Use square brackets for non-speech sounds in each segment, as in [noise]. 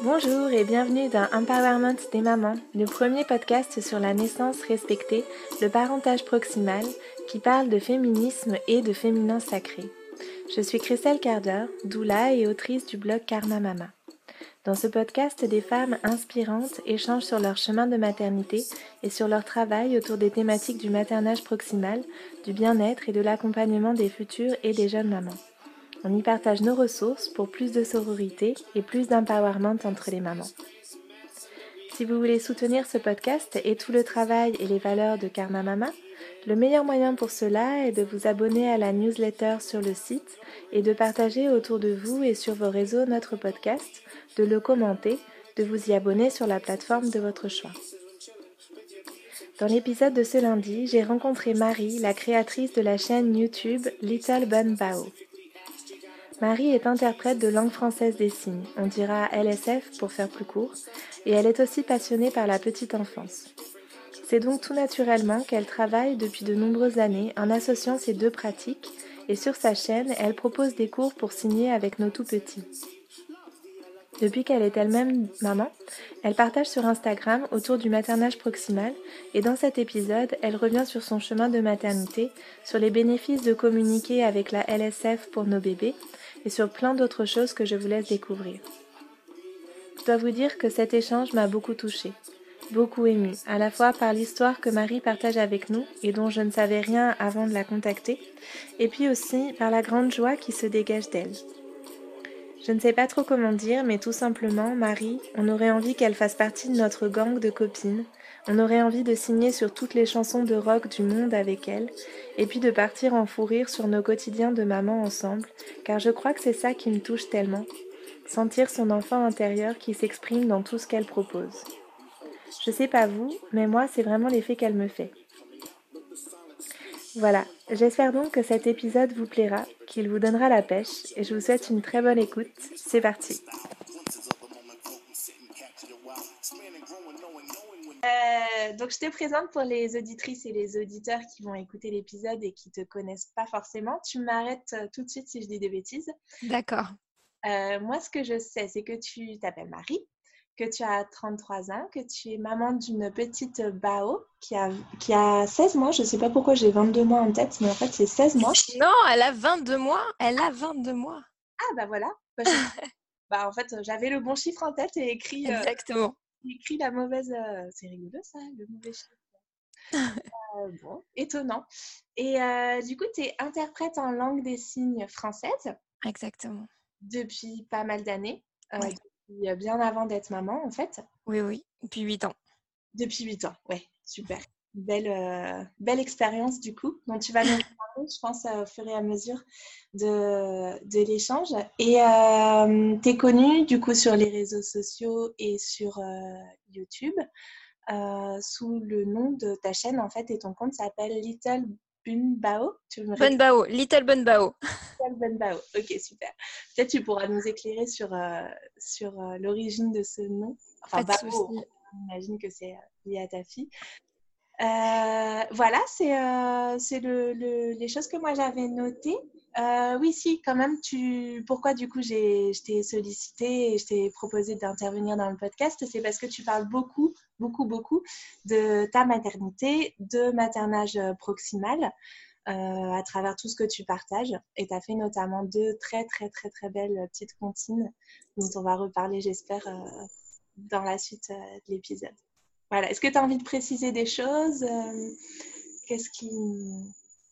Bonjour et bienvenue dans Empowerment des mamans, le premier podcast sur la naissance respectée, le parentage proximal, qui parle de féminisme et de féminin sacré. Je suis Christelle Carder, doula et autrice du blog Karma Mama. Dans ce podcast, des femmes inspirantes échangent sur leur chemin de maternité et sur leur travail autour des thématiques du maternage proximal, du bien-être et de l'accompagnement des futures et des jeunes mamans. On y partage nos ressources pour plus de sororité et plus d'empowerment entre les mamans. Si vous voulez soutenir ce podcast et tout le travail et les valeurs de Karma Mama, le meilleur moyen pour cela est de vous abonner à la newsletter sur le site et de partager autour de vous et sur vos réseaux notre podcast, de le commenter, de vous y abonner sur la plateforme de votre choix. Dans l'épisode de ce lundi, j'ai rencontré Marie, la créatrice de la chaîne YouTube Little Bun Bao. Marie est interprète de langue française des signes, on dira LSF pour faire plus court, et elle est aussi passionnée par la petite enfance. C'est donc tout naturellement qu'elle travaille depuis de nombreuses années en associant ces deux pratiques, et sur sa chaîne, elle propose des cours pour signer avec nos tout petits. Depuis qu'elle est elle-même maman, elle partage sur Instagram autour du maternage proximal et dans cet épisode, elle revient sur son chemin de maternité, sur les bénéfices de communiquer avec la LSF pour nos bébés et sur plein d'autres choses que je vous laisse découvrir. Je dois vous dire que cet échange m'a beaucoup touchée, beaucoup émue, à la fois par l'histoire que Marie partage avec nous et dont je ne savais rien avant de la contacter, et puis aussi par la grande joie qui se dégage d'elle. Je ne sais pas trop comment dire, mais tout simplement, Marie, on aurait envie qu'elle fasse partie de notre gang de copines, on aurait envie de signer sur toutes les chansons de rock du monde avec elle, et puis de partir en fou rire sur nos quotidiens de maman ensemble, car je crois que c'est ça qui me touche tellement, sentir son enfant intérieur qui s'exprime dans tout ce qu'elle propose. Je sais pas vous, mais moi c'est vraiment l'effet qu'elle me fait. Voilà, j'espère donc que cet épisode vous plaira, qu'il vous donnera la pêche, et je vous souhaite une très bonne écoute. C'est parti. Euh, donc, je te présente pour les auditrices et les auditeurs qui vont écouter l'épisode et qui ne te connaissent pas forcément. Tu m'arrêtes euh, tout de suite si je dis des bêtises. D'accord. Euh, moi, ce que je sais, c'est que tu t'appelles Marie, que tu as 33 ans, que tu es maman d'une petite Bao qui a, qui a 16 mois. Je ne sais pas pourquoi j'ai 22 mois en tête, mais en fait, c'est 16 mois. Non, elle a 22 mois. Elle a 22 mois. Ah, bah voilà. Bah, [laughs] bah, en fait, j'avais le bon chiffre en tête et écrit. Exactement écrit la mauvaise. Euh, c'est rigolo ça, le mauvais chiffre. [laughs] Euh, bon, étonnant. Et euh, du coup, tu es interprète en langue des signes française. Exactement. Depuis pas mal d'années. Depuis bien avant d'être maman, en fait. Oui, oui, depuis 8 ans. Depuis 8 ans, ouais, super. Belle, belle expérience du coup, dont tu vas nous parler, je pense, au fur et à mesure de, de l'échange. Et euh, tu es connue du coup sur les réseaux sociaux et sur euh, YouTube euh, sous le nom de ta chaîne en fait et ton compte s'appelle Little Bunbao. Bunbao, Little Bunbao. Little Bunbao, ok super. Peut-être tu pourras nous éclairer sur, sur l'origine de ce nom. Enfin, Bao, j'imagine que c'est lié à ta fille. Euh, voilà, c'est euh, le, les choses que moi j'avais notées. Euh, oui, si, quand même, tu... pourquoi du coup je t'ai sollicité et je t'ai proposé d'intervenir dans le podcast C'est parce que tu parles beaucoup, beaucoup, beaucoup de ta maternité, de maternage proximal. à travers tout ce que tu partages. Et tu as fait notamment deux très, très, très, très belles petites comptines dont on va reparler, j'espère, dans la suite de l'épisode. Voilà. Est-ce que tu as envie de préciser des choses euh, Qu'est-ce qui.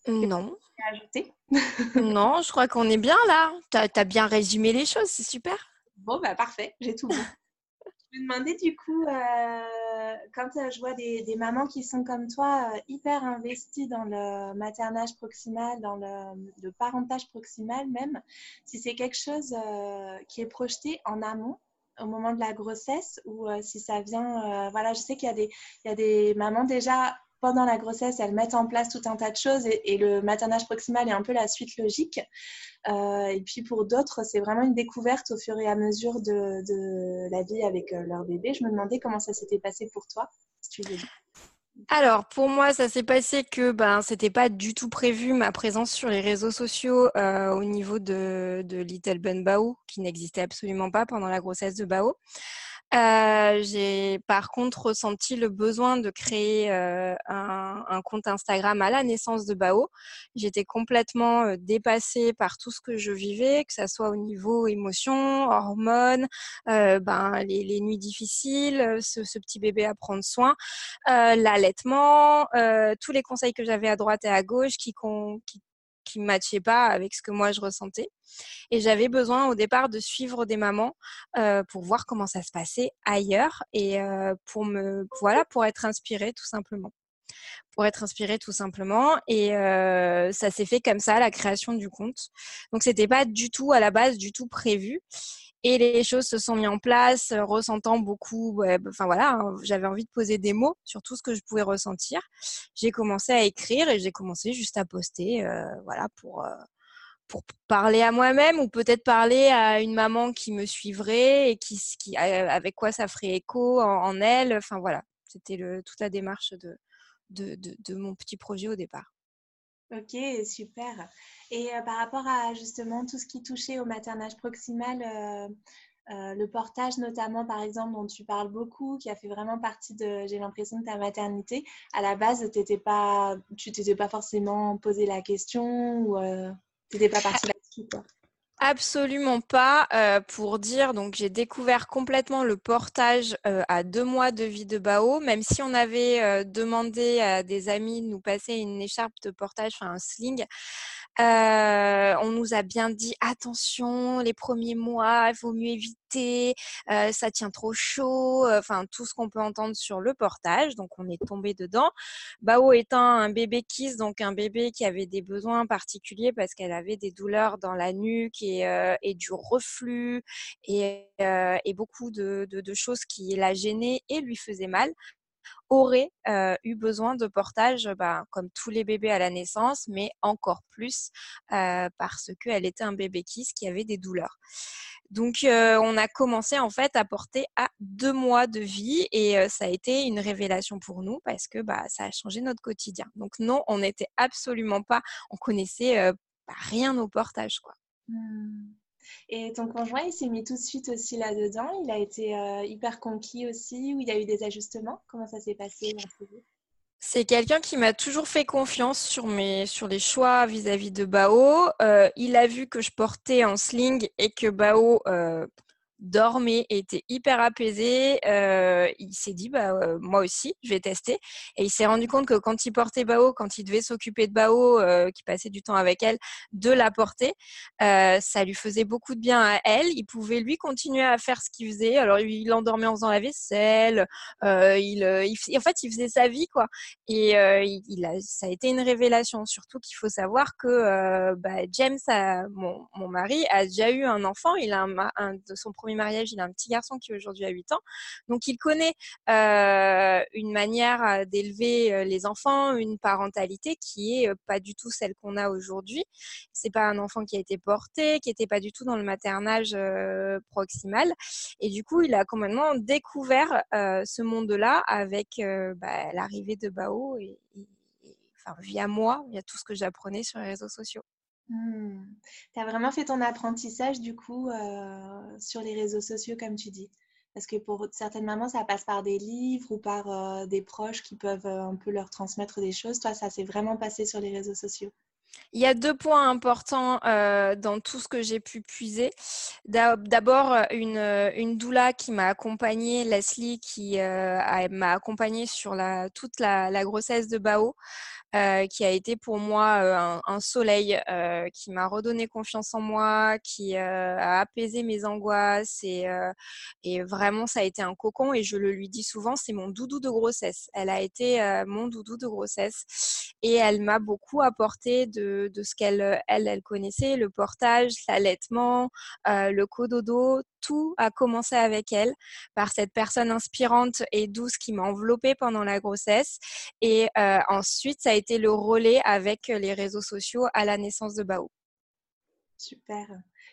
Non. ajouter [laughs] non, je crois qu'on est bien là. Tu as, bien résumé les choses, c'est super. Bon, bah parfait, j'ai tout bon. [laughs] je me demandais du coup, euh, quand euh, je vois des, mamans qui sont comme toi, hyper investies dans le maternage proximal, dans le, le parentage proximal même, si c'est quelque chose qui est projeté en amont au moment de la grossesse ou euh, si ça vient. Euh, voilà, je sais qu'il y, a des, il y a des mamans déjà pendant la grossesse, elles mettent en place tout un tas de choses et, le maternage proximal est un peu la suite logique. Euh, et puis pour d'autres, c'est vraiment une découverte au fur et à mesure de, de la vie avec leur bébé. Je me demandais comment ça s'était passé pour toi, si tu veux. Alors, pour moi, ça s'est passé que ben, c'était pas du tout prévu ma présence sur les réseaux sociaux euh, au niveau de, de Little Ben Bao, qui n'existait absolument pas pendant la grossesse de Bao. Euh, j'ai par contre ressenti le besoin de créer euh, un, un, compte Instagram à la naissance de Bao. J'étais complètement euh, dépassée par tout ce que je vivais, que ça soit au niveau émotions, hormones, euh, ben, les, les, nuits difficiles, ce, ce, petit bébé à prendre soin, l'allaitement, tous les conseils que j'avais à droite et à gauche qui, qui qui ne matchait pas avec ce que moi je ressentais. Et j'avais besoin au départ de suivre des mamans euh, pour voir comment ça se passait ailleurs et euh, pour me voilà pour être inspirée tout simplement. Pour être inspirée tout simplement. Et euh, ça s'est fait comme ça la création du compte. Donc c'était pas du tout à la base du tout prévu et les choses se sont mises en place, euh, ressentant beaucoup. Enfin voilà, hein, j'avais envie de poser des mots sur tout ce que je pouvais ressentir. J'ai commencé à écrire et j'ai commencé juste à poster, euh, voilà, pour euh, pour parler à moi-même ou peut-être parler à une maman qui me suivrait et qui, qui avec quoi ça ferait écho en, elle. Enfin voilà, c'était toute la démarche de, de, de mon petit projet au départ. Ok, super. Et euh, par rapport à justement tout ce qui touchait au maternage proximal, euh, euh, le portage notamment par exemple dont tu parles beaucoup, qui a fait vraiment partie de, j'ai l'impression, de ta maternité, à la base, t'étais pas, tu t'étais pas forcément posé la question ou tu n'étais pas partie là-dessus quoi. Absolument pas. Euh, pour dire, donc j'ai découvert complètement le portage euh, à deux mois de vie de Bao, même si on avait euh, demandé à des amis de nous passer une écharpe de portage, enfin un sling. Euh, on nous a bien dit attention, les premiers mois, il vaut mieux éviter, euh, ça tient trop chaud, enfin tout ce qu'on peut entendre sur le portage. Donc on est tombé dedans. Bao étant un bébé kiss, donc un bébé qui avait des besoins particuliers parce qu'elle avait des douleurs dans la nuque et, euh, et du reflux et, euh, et beaucoup de, de, de, choses qui la gênaient et lui faisaient mal aurait euh, eu besoin de portage, bah, comme tous les bébés à la naissance, mais encore plus euh, parce qu'elle était un bébé kiss qui avait des douleurs. Donc, euh, on a commencé en fait à porter à deux mois de vie et euh, ça a été une révélation pour nous parce que bah, ça a changé notre quotidien. Donc, non, on n'était absolument pas, on connaissait bah, rien au portage, quoi. Mmh. Et ton conjoint, il s'est mis tout de suite aussi là-dedans. Il a été euh, hyper conquis aussi, ou il y a eu des ajustements. Comment ça s'est passé c'est quelqu'un qui m'a toujours fait confiance sur mes sur les choix vis-à-vis -vis de Bao. Euh, il a vu que je portais en sling et que Bao euh, dormait, était hyper apaisé. Euh, il s'est dit, bah, euh, moi aussi, je vais tester. Et il s'est rendu compte que quand il portait Bao, quand il devait s'occuper de Bao, euh, qui passait du temps avec elle, de la porter, euh, ça lui faisait beaucoup de bien à elle. Il pouvait lui continuer à faire ce qu'il faisait. Alors, il endormait en faisant la vaisselle. Il, en fait, il faisait sa vie, quoi. Et il, a, ça a été une révélation. Surtout qu'il faut savoir que bah, James, mon, mon, mari, a déjà eu un enfant. Il a un, un de son premier mariage, il a un petit garçon qui aujourd'hui a 8 ans. Donc il connaît euh, une manière euh, d'élever euh, les enfants, une parentalité qui est pas du tout celle qu'on a aujourd'hui. C'est pas un enfant qui a été porté, qui était pas du tout dans le maternage proximal. Et du coup, il a complètement découvert ce monde-là avec bah, l'arrivée de Bao et, et, enfin, via moi, via tout ce que j'apprenais sur les réseaux sociaux. Mmh. Tu as vraiment fait ton apprentissage du coup euh, sur les réseaux sociaux comme tu dis? Parce que pour certaines mamans, ça passe par des livres ou par euh, des proches qui peuvent euh, un peu leur transmettre des choses. Toi, ça s'est vraiment passé sur les réseaux sociaux? Il y a deux points importants dans tout ce que j'ai pu puiser. D'abord, une, doula qui m'a accompagnée, Leslie, qui m'a accompagnée sur toute la grossesse de Bao. Euh, qui a été pour moi euh, un, soleil, euh, qui m'a redonné confiance en moi, qui a apaisé mes angoisses et, vraiment ça a été un cocon et je le lui dis souvent, c'est mon doudou de grossesse. Elle a été mon doudou de grossesse et elle m'a beaucoup apporté de, ce qu'elle elle, elle connaissait, le portage, l'allaitement, le cododo, tout a commencé avec elle, par cette personne inspirante et douce qui m'a enveloppée pendant la grossesse. Et euh, ensuite, ça a été le relais avec les réseaux sociaux à la naissance de Bao. Super.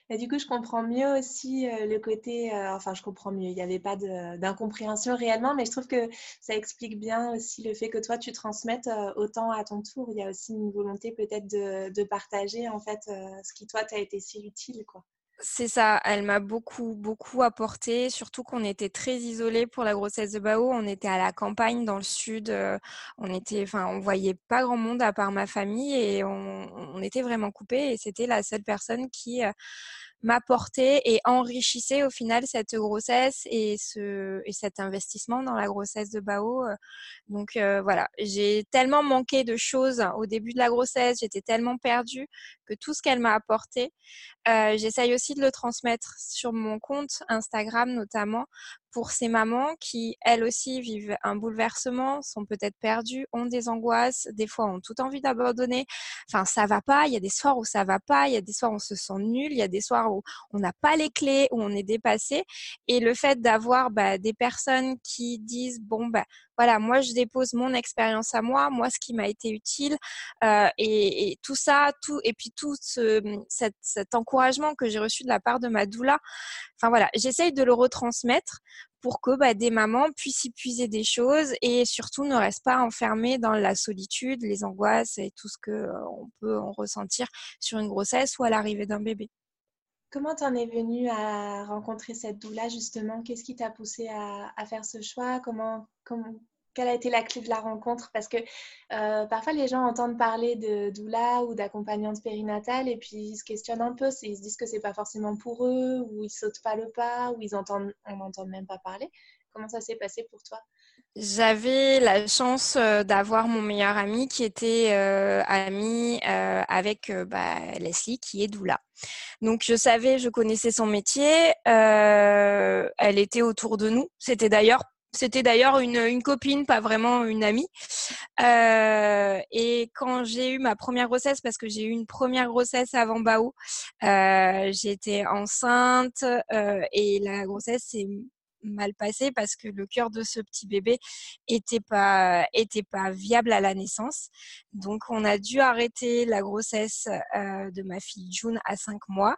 Et du coup, je comprends mieux aussi euh, le côté, euh, enfin, je comprends mieux, il n'y avait pas d'incompréhension réellement, mais je trouve que ça explique bien aussi le fait que toi, tu transmettes autant à ton tour. Il y a aussi une volonté peut-être de, de, partager, en fait, ce qui, toi, t'a été si utile, quoi. C'est ça, elle m'a beaucoup, beaucoup apporté, surtout qu'on était très isolés pour la grossesse de Bao. On était à la campagne dans le sud, euh, on était, enfin, on voyait pas grand monde à part ma famille et on, était vraiment coupés. Et c'était la seule personne qui euh, m'apportait et enrichissait au final cette grossesse et ce et cet investissement dans la grossesse de Bao. Euh. Donc voilà, j'ai tellement manqué de choses au début de la grossesse, j'étais tellement perdue que tout ce qu'elle m'a apporté, euh, j'essaye aussi de le transmettre sur mon compte Instagram notamment pour ces mamans qui, elles aussi, vivent un bouleversement, sont peut-être perdues, ont des angoisses, des fois ont toute envie d'abandonner. Enfin, ça va pas. Il y a des soirs où ça va pas. Il y a des soirs où on se sent nul. Il y a des soirs où on n'a pas les clés, où on est dépassé. Et le fait d'avoir bah, des personnes qui disent bon bah voilà, moi je dépose mon expérience à moi, moi ce qui m'a été utile euh, et, et, tout ça, tout et puis tout ce, cet, cet encouragement que j'ai reçu de la part de ma doula. Enfin voilà, j'essaye de le retransmettre pour que bah, des mamans puissent y puiser des choses et surtout ne restent pas enfermées dans la solitude, les angoisses et tout ce que euh, on peut en ressentir sur une grossesse ou à l'arrivée d'un bébé. Comment t'en es venue à rencontrer cette doula justement? Qu'est-ce qui t'a poussé à, faire ce choix? Comment, comment, quelle a été la clé de la rencontre? Parce que euh, parfois les gens entendent parler de doula ou d'accompagnante périnatale et puis ils se questionnent un peu, ils se disent que c'est pas forcément pour eux, ou ils sautent pas le pas, ou ils entendent, on n'entend même pas parler. Comment ça s'est passé pour toi? J'avais la chance euh, d'avoir mon meilleur ami qui était euh, ami avec bah, Leslie qui est doula. Donc je savais, je connaissais son métier, elle était autour de nous. C'était d'ailleurs c'était d'ailleurs une, une, copine, pas vraiment une amie. Euh, et quand j'ai eu ma première grossesse, parce que j'ai eu une première grossesse avant Bao, euh, j'étais enceinte euh, et la grossesse s'est mal passée parce que le cœur de ce petit bébé était pas était pas viable à la naissance. Donc on a dû arrêter la grossesse euh, de ma fille June à cinq mois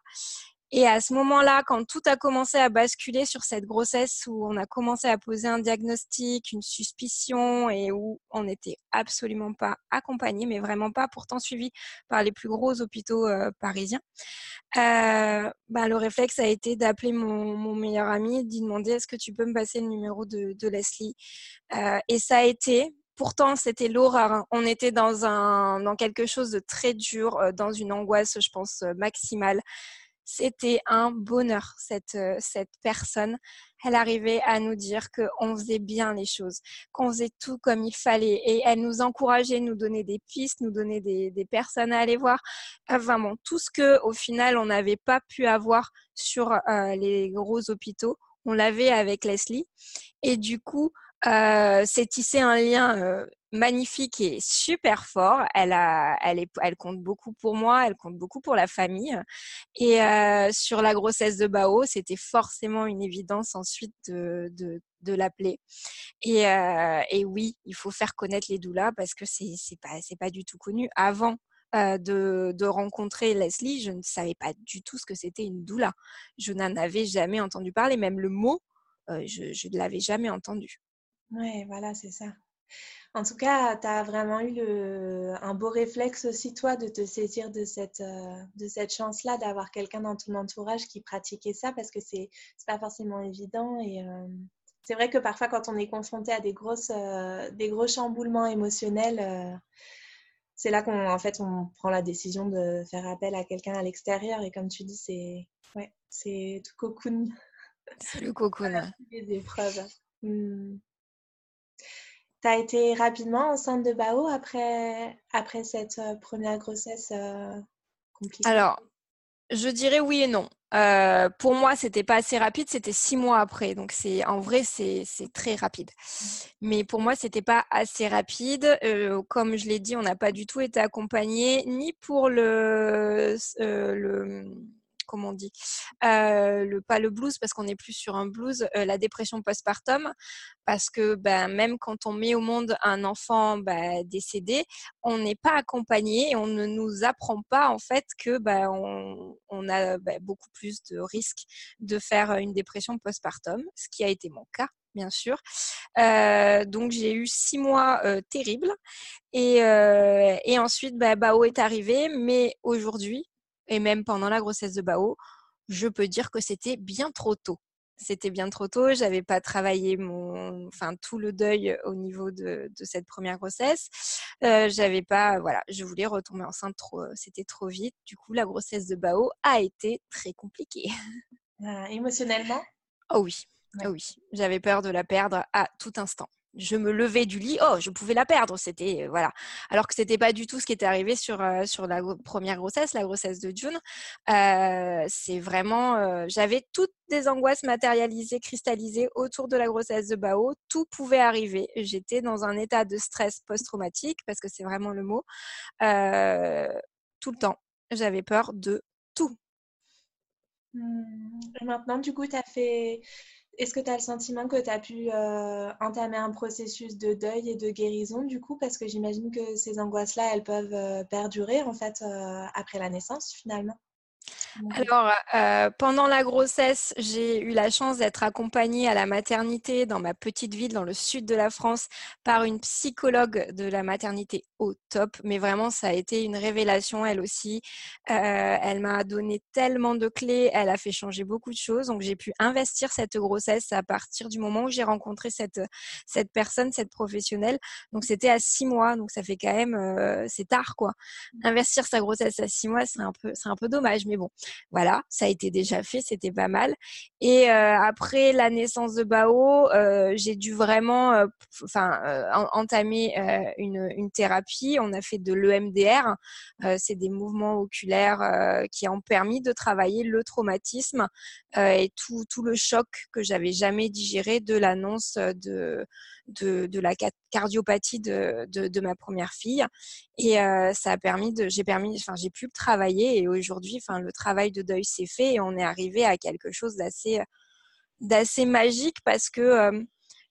et à ce moment-là, quand tout a commencé à basculer sur cette grossesse où on a commencé à poser un diagnostic, une suspicion et où on n'était absolument pas accompagné, mais vraiment pas, pourtant suivi par les plus gros hôpitaux euh, parisiens, euh, bah, le réflexe a été d'appeler mon, meilleur ami, d'y demander est-ce que tu peux me passer le numéro de, Leslie? Euh, et ça a été, Pourtant, c'était l'horreur. Hein. On était dans, un, dans quelque chose de très dur, dans une angoisse, je pense, maximale c'était un bonheur, cette, euh, cette personne. Elle arrivait à nous dire qu'on faisait bien les choses, qu'on faisait tout comme il fallait. Et elle nous encourageait, nous donnait des pistes, nous donnait des, des personnes à aller voir. Vraiment, tout ce que, au final, on n'avait pas pu avoir sur euh, les gros hôpitaux, on l'avait avec Leslie. Et du coup, euh, c'est tissé un lien euh, magnifique et super fort. Elle, compte beaucoup pour moi, elle compte beaucoup pour la famille. Et euh, sur la grossesse de Bao, c'était forcément une évidence ensuite de, l'appeler. Et, euh, et, oui, il faut faire connaître les doulas parce que c'est c'est pas pas du tout connu. Avant euh, de, rencontrer Leslie, je ne savais pas du tout ce que c'était une doula. Je n'en avais jamais entendu parler, même le mot, euh, je ne l'avais jamais entendu. Ouais, voilà, c'est ça. En tout cas, tu as vraiment eu le, un beau réflexe aussi, toi, de te saisir de cette, euh, de cette chance-là, d'avoir quelqu'un dans ton entourage qui pratiquait ça, parce que c'est n'est pas forcément évident. Et euh, c'est vrai que parfois, quand on est confronté à des, grosses, euh, des gros chamboulements émotionnels, c'est là qu'on en fait, on prend la décision de faire appel à quelqu'un à l'extérieur. Et comme tu dis, c'est ouais, c'est tout cocoon. C'est le cocoon. Les [laughs] épreuves. Hmm. Tu as été rapidement enceinte de Bao après, après cette euh, première grossesse euh, compliquée? Alors, je dirais oui et non. Euh, pour moi, c'était pas assez rapide, c'était six mois après. Donc, c'est en vrai, c'est très rapide. Mais pour moi, c'était pas assez rapide. comme je l'ai dit, on n'a pas du tout été accompagné ni pour le, le comme on dit, le, pas le blues parce qu'on est plus sur un blues, la dépression postpartum, parce que ben, même quand on met au monde un enfant ben, décédé, on n'est pas accompagné et on ne nous apprend pas en fait que ben, on, a beaucoup plus de risques de faire une dépression postpartum, ce qui a été mon cas bien sûr. Euh, donc j'ai eu six mois euh, terribles et, euh, ensuite Bao est arrivé, mais aujourd'hui et même pendant la grossesse de Bao, je peux dire que c'était bien trop tôt. C'était bien trop tôt, j'avais pas travaillé mon, enfin tout le deuil au niveau de, de cette première grossesse. Euh, j'avais pas, voilà, je voulais retomber enceinte trop, c'était trop vite. Du coup, la grossesse de Bao a été très compliquée. Ah, émotionnellement? Oh oui, ah oui, j'avais peur de la perdre à tout instant. Je me levais du lit, oh, je pouvais la perdre, c'était euh, voilà. Alors que c'était pas du tout ce qui était arrivé sur euh, sur la première grossesse, la grossesse de June. Euh, c'est vraiment, j'avais toutes des angoisses matérialisées, cristallisées autour de la grossesse de Bao. Tout pouvait arriver. J'étais dans un état de stress post-traumatique parce que c'est vraiment le mot. tout le temps, j'avais peur de tout. Mmh. maintenant, du coup, tu as fait est-ce que tu as le sentiment que tu as pu euh, entamer un processus de deuil et de guérison du coup? Parce que j'imagine que ces angoisses-là, elles peuvent euh, perdurer en fait euh, après la naissance finalement. Alors, euh, pendant la grossesse, j'ai eu la chance d'être accompagnée à la maternité dans ma petite ville dans le sud de la France par une psychologue de la maternité au top. Mais vraiment, ça a été une révélation, elle aussi. Euh, elle m'a donné tellement de clés, elle a fait changer beaucoup de choses. Donc, j'ai pu investir cette grossesse à partir du moment où j'ai rencontré cette, cette personne, cette professionnelle. Donc, c'était à six mois. Donc, ça fait quand même, euh, c'est tard, quoi. Mmh. Investir sa grossesse à six mois, c'est un peu, c'est un peu dommage. Mais bon, voilà, ça a été déjà fait, c'était pas mal. Et euh, après la naissance de Bao, euh, j'ai dû vraiment, euh, enfin, entamer une, une, thérapie. On a fait de l'EMDR, c'est des mouvements oculaires qui ont permis de travailler le traumatisme et tout, tout le choc que j'avais jamais digéré de l'annonce de de, de, la cardiopathie de, de, de, ma première fille et euh, ça a permis de j'ai permis enfin j'ai pu travailler et aujourd'hui enfin le travail de deuil s'est fait et on est arrivé à quelque chose d'assez d'assez magique parce que euh,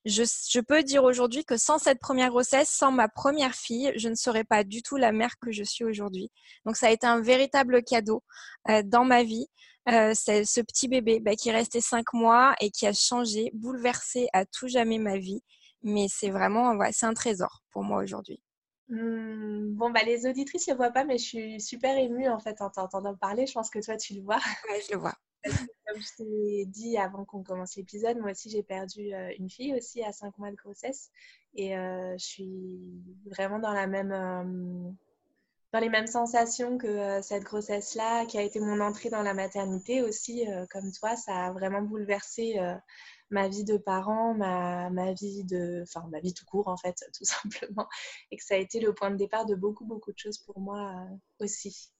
je, je, peux dire aujourd'hui que sans cette première grossesse, sans ma première fille, je ne serais pas du tout la mère que je suis aujourd'hui. Donc ça a été un véritable cadeau euh, dans ma vie. Euh, c'est ce petit bébé bah, qui restait cinq mois et qui a changé, bouleversé à tout jamais ma vie mais c'est vraiment, c'est un trésor pour moi aujourd'hui. Mmh, bon, bah, les auditrices ne le voient pas, mais je suis super émue en fait en t'entendant parler. Je pense que toi, tu le vois. Oui, je le vois. [laughs] Comme je t'ai dit avant qu'on commence l'épisode, moi aussi, j'ai perdu euh, une fille aussi à 5 mois de grossesse. Et euh, je suis vraiment dans la même. Euh, dans les mêmes sensations que cette grossesse-là, qui a été mon entrée dans la maternité aussi, comme toi, ça a vraiment bouleversé ma vie de parent, ma, ma, vie de, enfin ma vie tout court en fait, [laughs] tout simplement, et que ça a été le point de départ de beaucoup beaucoup de choses pour moi euh, aussi.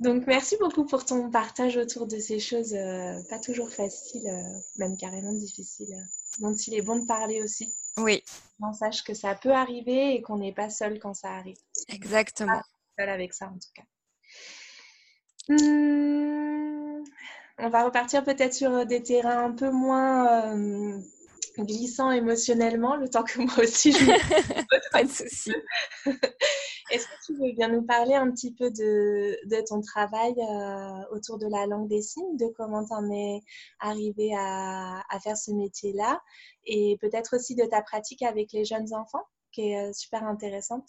Donc merci beaucoup pour ton partage autour de ces choses euh, pas toujours faciles, euh, même carrément difficiles, dont il est bon de parler aussi. Oui. On sache que ça peut arriver et qu'on n'est pas seul quand ça arrive. Exactement. Pas seul avec ça en tout cas. Hum, on va repartir peut-être sur euh, des terrains un peu moins euh, glissants émotionnellement, le temps que moi aussi je [laughs] Pas de souci. Est-ce que tu veux bien nous parler un petit peu de, ton travail euh, autour de la langue des signes, de comment tu en es arrivé à, à faire ce métier-là et peut-être aussi de ta pratique avec les jeunes enfants, qui est super intéressante?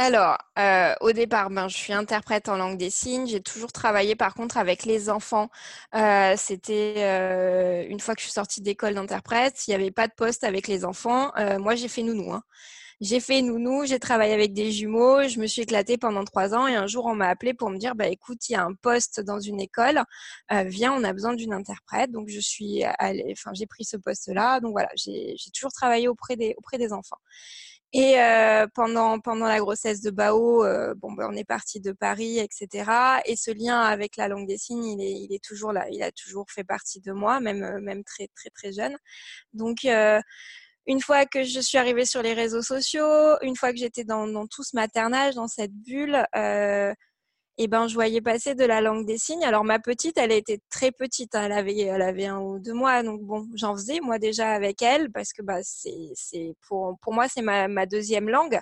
Alors, euh, au départ, ben, je suis interprète en langue des signes. J'ai toujours travaillé, par contre, avec les enfants. Euh, c'était euh, une fois que je suis sortie d'école d'interprète, il n'y avait pas de poste avec les enfants. moi, j'ai fait nounou. Hein. J'ai fait nounou, j'ai travaillé avec des jumeaux, je me suis éclatée pendant trois ans et un jour on m'a appelé pour me dire bah écoute il y a un poste dans une école, viens on a besoin d'une interprète donc je suis allée, enfin j'ai pris ce poste là donc voilà j'ai toujours travaillé auprès des auprès des enfants. Et euh, pendant, pendant la grossesse de Bao, euh, bon, ben, on est parti de Paris, etc. Et ce lien avec la langue des signes, il est, il est toujours là. Il a toujours fait partie de moi, même, euh, même très, très, très jeune. Donc, euh, une fois que je suis arrivée sur les réseaux sociaux, une fois que j'étais dans, dans tout ce maternage, dans cette bulle, euh, et ben je voyais passer de la langue des signes. Alors ma petite, elle était très petite, hein. elle avait elle avait un ou deux mois, donc bon, j'en faisais moi déjà avec elle parce que bah c'est c'est pour pour moi c'est ma, ma deuxième langue.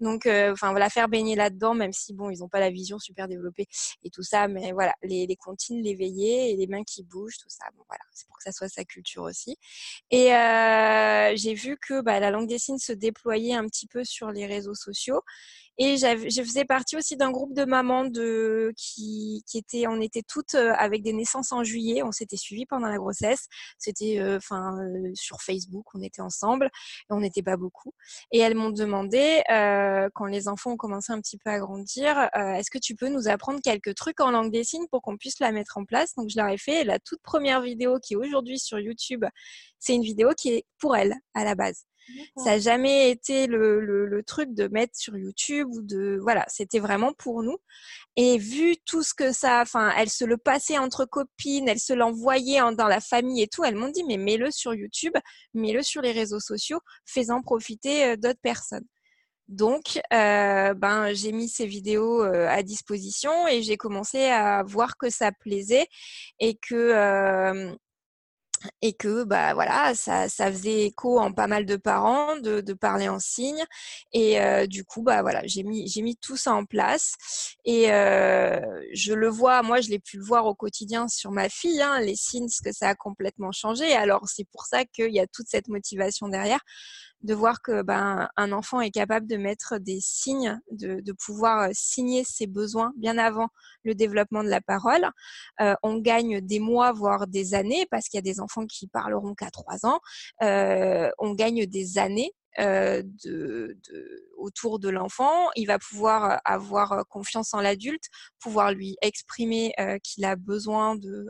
Donc euh, enfin la faire baigner là-dedans, même si bon ils ont pas la vision super développée et tout ça, mais voilà les les comptines, les veillées et les mains qui bougent, tout ça. Bon voilà, c'est pour que ça soit sa culture aussi. Et euh, j'ai vu que bah, la langue des signes se déployait un petit peu sur les réseaux sociaux et je faisais partie aussi d'un groupe de mamans de, qui, qui étaient, on était toutes euh, avec des naissances en juillet. On s'était suivies pendant la grossesse. C'était, euh, enfin, euh, sur Facebook, on était ensemble. On n'était pas beaucoup. Et elles m'ont demandé, euh, quand les enfants ont commencé un petit peu à grandir, euh, est-ce que tu peux nous apprendre quelques trucs en langue des signes pour qu'on puisse la mettre en place? Donc, je leur ai fait. La toute première vidéo qui est aujourd'hui sur YouTube, c'est une vidéo qui est pour elles à la base. Ça n'a jamais été le, le, le, truc de mettre sur YouTube ou de voilà, c'était vraiment pour nous. Et vu tout ce que ça, enfin, elle se le passait entre copines, elle se l'envoyait dans la famille et tout, elles m'ont dit mais mets-le sur YouTube, mets-le sur les réseaux sociaux, fais-en profiter euh, d'autres personnes. Donc, euh, ben, j'ai mis ces vidéos euh, à disposition et j'ai commencé à voir que ça plaisait et que euh, et que bah voilà ça, ça faisait écho en pas mal de parents de, de parler en signes et euh, du coup bah voilà j'ai mis j'ai mis tout ça en place et euh, je le vois moi je l'ai pu le voir au quotidien sur ma fille hein, les signes ce que ça a complètement changé. Alors c'est pour ça qu'il y a toute cette motivation derrière de voir que ben, un enfant est capable de mettre des signes, de, pouvoir signer ses besoins bien avant le développement de la parole. Euh, on gagne des mois, voire des années, parce qu'il y a des enfants qui parleront qu'à trois ans. Euh, on gagne des années euh, de, de, autour de l'enfant. Il va pouvoir avoir confiance en l'adulte, pouvoir lui exprimer euh, qu'il a besoin de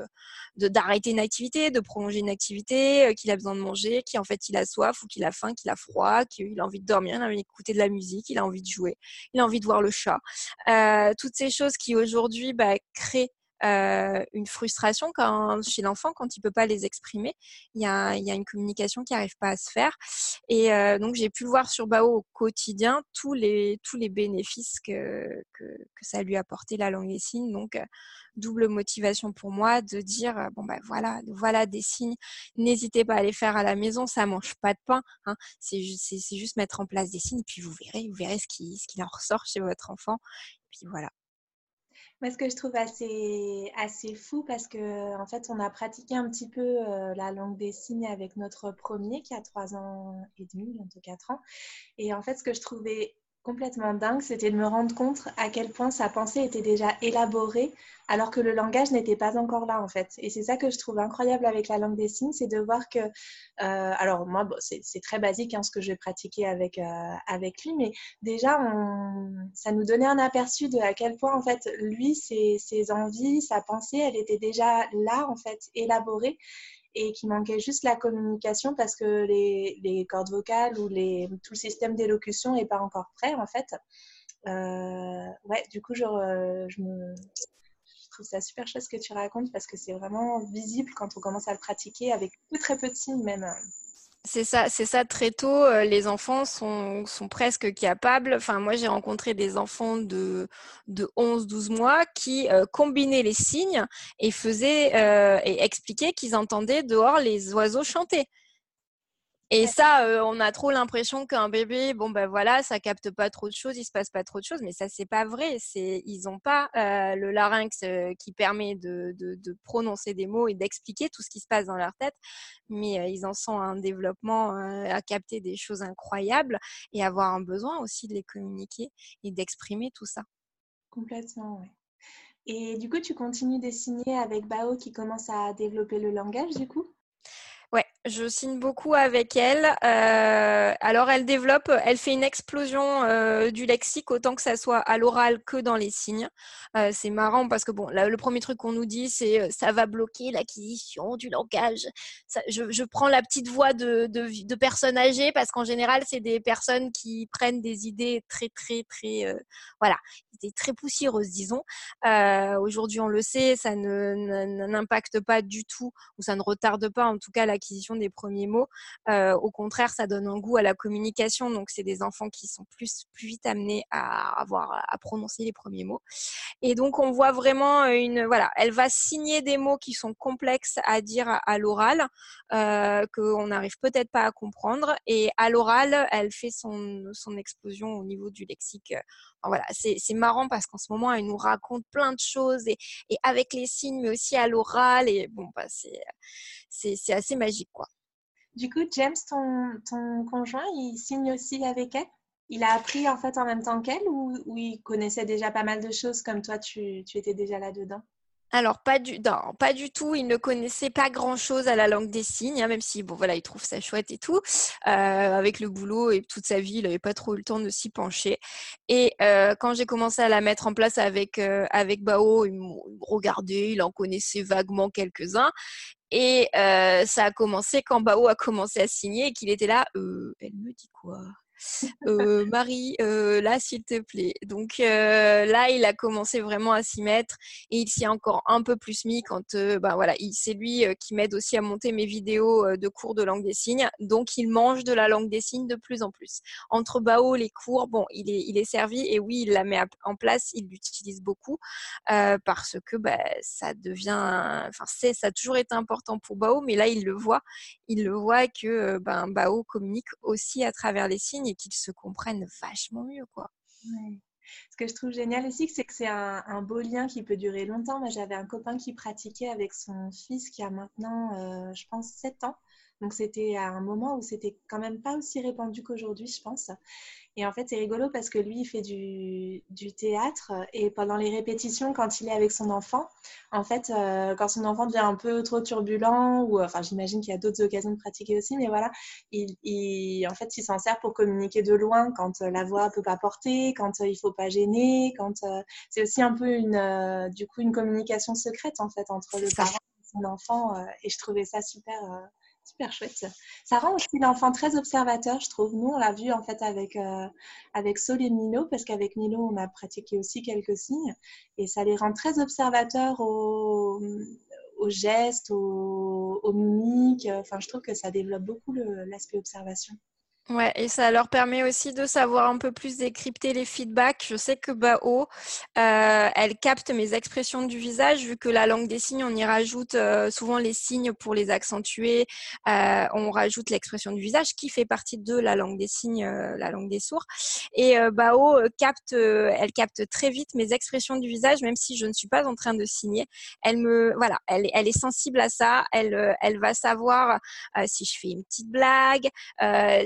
d'arrêter une activité, de prolonger une activité, euh, qu'il a besoin de manger, qu'en fait il a soif ou qu'il a faim, qu'il a froid, qu'il a envie de dormir, il a envie d'écouter de la musique, il a envie de jouer, il a envie de voir le chat. Euh, toutes ces choses qui aujourd'hui bah, créent euh, une frustration quand, chez l'enfant quand il peut pas les exprimer. Il y a, il y a une communication qui arrive pas à se faire. Et euh, donc j'ai pu voir sur Bao au quotidien tous les tous les bénéfices que que, que ça lui a apporté la langue des signes. Donc euh, double motivation pour moi de dire euh, bon ben voilà voilà des signes. N'hésitez pas à les faire à la maison. Ça mange pas de pain. Hein. C'est c'est juste mettre en place des signes. Puis vous verrez vous verrez ce qui ce qui en ressort chez votre enfant. Puis voilà. Moi, ce que je trouve assez, assez fou, parce que en fait, on a pratiqué un petit peu euh, la langue des signes avec notre premier qui a trois ans et demi, bientôt quatre ans. Et en fait, ce que je trouvais complètement dingue, c'était de me rendre compte à quel point sa pensée était déjà élaborée alors que le langage n'était pas encore là en fait. Et c'est ça que je trouve incroyable avec la langue des signes, c'est de voir que, euh, alors moi c'est très basique hein, ce que je vais pratiquer avec, euh, avec lui, mais déjà ça nous donnait un aperçu de à quel point en fait lui, ses, ses envies, sa pensée, elle était déjà là en fait, élaborée et qui manquait juste la communication parce que les, cordes vocales ou les, tout le système d'élocution n'est pas encore prêt en fait. Euh, ouais, du coup, je, je, me, trouve ça super chouette ce que tu racontes parce que c'est vraiment visible quand on commence à le pratiquer avec très peu de signes même. C'est ça, c'est ça très tôt. Euh, les enfants sont, presque capables. Enfin, moi, j'ai rencontré des enfants de, de 11, 12 mois qui euh, combinaient les signes et faisaient euh, et expliquaient qu'ils entendaient dehors les oiseaux chanter. Et ça, euh, on a trop l'impression qu'un bébé, bon ben voilà, ça capte pas trop de choses, il se passe pas trop de choses, mais ça c'est pas vrai. C'est, ils n'ont pas euh, le larynx euh, qui permet de, de, de, prononcer des mots et d'expliquer tout ce qui se passe dans leur tête, mais ils en sont un développement à capter des choses incroyables et avoir un besoin aussi de les communiquer et d'exprimer tout ça. Complètement, oui. Et du coup, tu continues d'essayer avec Bao qui commence à développer le langage, du coup? Je signe beaucoup avec elle. Euh, alors, elle développe, elle fait une explosion euh, du lexique, autant que ça soit à l'oral que dans les signes. Euh, c'est marrant parce que bon, le premier truc qu'on nous dit, c'est ça va bloquer l'acquisition du langage. Je, prends la petite voix de, de, de personnes âgées parce qu'en général, c'est des personnes qui prennent des idées très, très, très, voilà, des très poussiéreuses, disons. Aujourd'hui, on le sait, ça n'impacte pas du tout ou ça ne retarde pas, en tout cas, l'acquisition des premiers mots. au contraire, ça donne un goût à la communication. Donc, c'est des enfants qui sont plus, plus vite amenés à avoir à prononcer les premiers mots. Et donc, on voit vraiment une voilà, elle va signer des mots qui sont complexes à dire à, l'oral, qu'on n'arrive peut-être pas à comprendre. Et à l'oral, elle fait son, son explosion au niveau du lexique. voilà, c'est marrant parce qu'en ce moment, elle nous raconte plein de choses et, et avec les signes, mais aussi à l'oral. Et bon, bah, c'est assez magique, quoi. Du coup, James, ton, conjoint, il signe aussi avec elle? Il a appris en fait en même temps qu'elle ou, il connaissait déjà pas mal de choses comme toi, tu, tu étais déjà là-dedans? Alors pas du, non, pas du tout. Il ne connaissait pas grand-chose à la langue des signes, hein, même si bon voilà, il trouve ça chouette et tout. Euh, avec le boulot et toute sa vie, il n'avait pas trop eu le temps de s'y pencher. Et euh, quand j'ai commencé à la mettre en place avec euh, avec Bao, il me regardait, il en connaissait vaguement quelques-uns. Et ça a commencé quand Bao a commencé à signer et qu'il était là. elle me dit quoi? Marie, là, s'il te plaît. Donc là, il a commencé vraiment à s'y mettre et il s'y est encore un peu plus mis quand, bah voilà, c'est lui qui m'aide aussi à monter mes vidéos de cours de langue des signes. Donc il mange de la langue des signes de plus en plus. Entre Bao, les cours, bon, il est, il est servi et oui, il la met en place, il l'utilise beaucoup parce que bah, ça devient, enfin, ça a toujours été important pour Bao, mais là, il le voit, il le voit que ben, Bao communique aussi à travers les signes et qu'ils se comprennent vachement mieux, quoi. Ce que je trouve génial aussi, c'est que c'est un, beau lien qui peut durer longtemps. Moi, j'avais un copain qui pratiquait avec son fils qui a maintenant, euh, je pense, 7 ans. Donc, c'était à un moment où c'était quand même pas aussi répandu qu'aujourd'hui, je pense. Et en fait, c'est rigolo parce que lui, il fait du, du, théâtre et pendant les répétitions, quand il est avec son enfant, en fait, euh, quand son enfant devient un peu trop turbulent, ou enfin, j'imagine qu'il y a d'autres occasions de pratiquer aussi, mais voilà, il, il en fait, il s'en sert pour communiquer de loin quand euh, la voix peut pas porter, quand euh, il faut pas gêner, quand c'est aussi un peu une, du coup, une communication secrète en fait entre le parent et son enfant. et je trouvais ça super super chouette. Ça rend aussi l'enfant très observateur, je trouve. Nous, on l'a vu en fait avec, euh, avec Sol et Milo, parce qu'avec Milo, on a pratiqué aussi quelques signes. Et ça les rend très observateurs aux, aux gestes, aux, aux, mimiques. Enfin, je trouve que ça développe beaucoup l'aspect observation. Ouais, et ça leur permet aussi de savoir un peu plus décrypter les feedbacks. Je sais que Bao, euh, elle capte mes expressions du visage, vu que la langue des signes, on y rajoute euh, souvent les signes pour les accentuer. Euh, on rajoute l'expression du visage qui fait partie de la langue des signes, euh, la langue des sourds. Et euh, Bao capte, elle capte très vite mes expressions du visage, même si je ne suis pas en train de signer. Elle me, voilà, elle, elle est sensible à ça. Elle, elle va savoir si je fais une petite blague,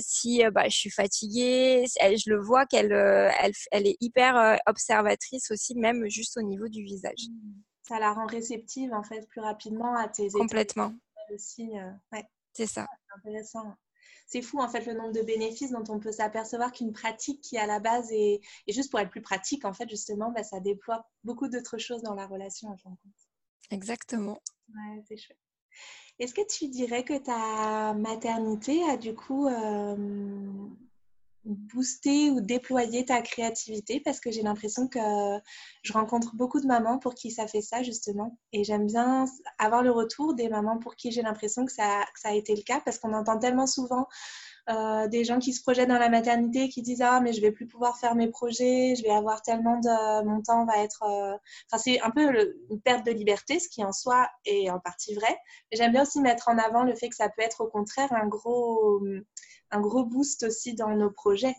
si euh, bah, je suis fatiguée, je le vois qu'elle euh, elle, est hyper euh, observatrice aussi, même juste au niveau du visage. Mmh. Ça la rend réceptive en fait plus rapidement à tes Complètement. Aussi, C'est ça. intéressant. C'est fou en fait le nombre de bénéfices dont on peut s'apercevoir qu'une pratique qui à la base est, juste pour être plus pratique en fait justement, bah, ça déploie beaucoup d'autres choses dans la relation en fin Exactement. Ouais, c'est chouette. Est-ce que tu dirais que ta maternité a du coup euh, boosté ou déployé ta créativité? Parce que j'ai l'impression que je rencontre beaucoup de mamans pour qui ça fait ça justement. Et j'aime bien avoir le retour des mamans pour qui j'ai l'impression que ça, que ça a été le cas parce qu'on entend tellement souvent euh, des gens qui se projettent dans la maternité, qui disent ah mais je vais plus pouvoir faire mes projets, je vais avoir tellement de mon temps va être, euh, enfin c'est un peu une perte de liberté, ce qui en soi est en partie vrai. Mais j'aime bien aussi mettre en avant le fait que ça peut être au contraire un gros un gros boost aussi dans nos projets.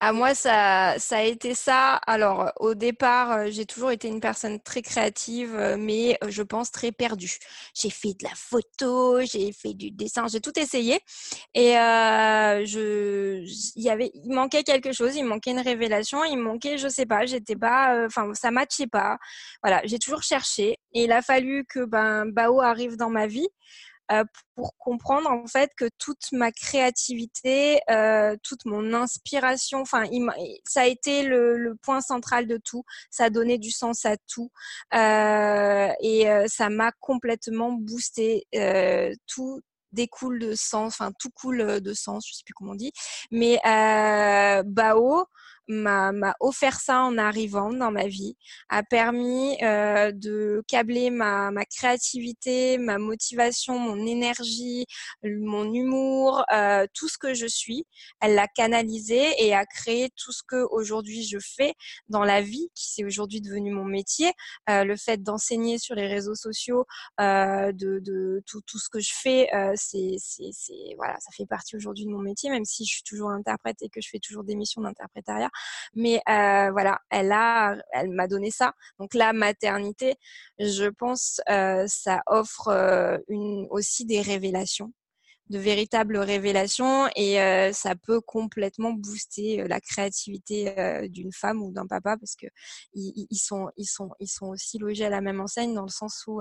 À moi, ça, ça a été ça. Alors, au départ, euh, j'ai toujours été une personne très créative, euh, mais euh, je pense très perdue. J'ai fait de la photo, j'ai fait du dessin, j'ai tout essayé. Et je, il manquait quelque chose, il manquait une révélation, il manquait, je sais pas, j'étais pas, enfin, ça matchait pas. Voilà, j'ai toujours cherché. Et il a fallu que ben Bao arrive dans ma vie. Euh, pour comprendre en fait que toute ma créativité, euh, toute mon inspiration, enfin, ça a été le, le, point central de tout. Ça a donné du sens à tout euh, et euh, ça m'a complètement boosté. Euh, tout découle de sens, enfin tout coule de sens, je sais plus comment on dit. Mais Bao, m'a offert ça en arrivant dans ma vie, a permis euh, de câbler ma, ma, créativité, ma motivation, mon énergie, mon humour, euh, tout ce que je suis. Elle l'a canalisé et a créé tout ce que aujourd'hui je fais dans la vie, qui c'est aujourd'hui devenu mon métier. Euh, le fait d'enseigner sur les réseaux sociaux, euh, de, tout, tout, ce que je fais, euh, c'est voilà, ça fait partie aujourd'hui de mon métier, même si je suis toujours interprète et que je fais toujours des missions d'interprétariat. Mais euh, voilà, elle a, elle m'a donné ça. Donc la maternité, je pense, euh, ça offre euh, une, aussi des révélations de véritables révélations et euh, ça peut complètement booster euh, la créativité euh, d'une femme ou d'un papa parce que ils, sont ils sont ils sont aussi logés à la même enseigne dans le sens où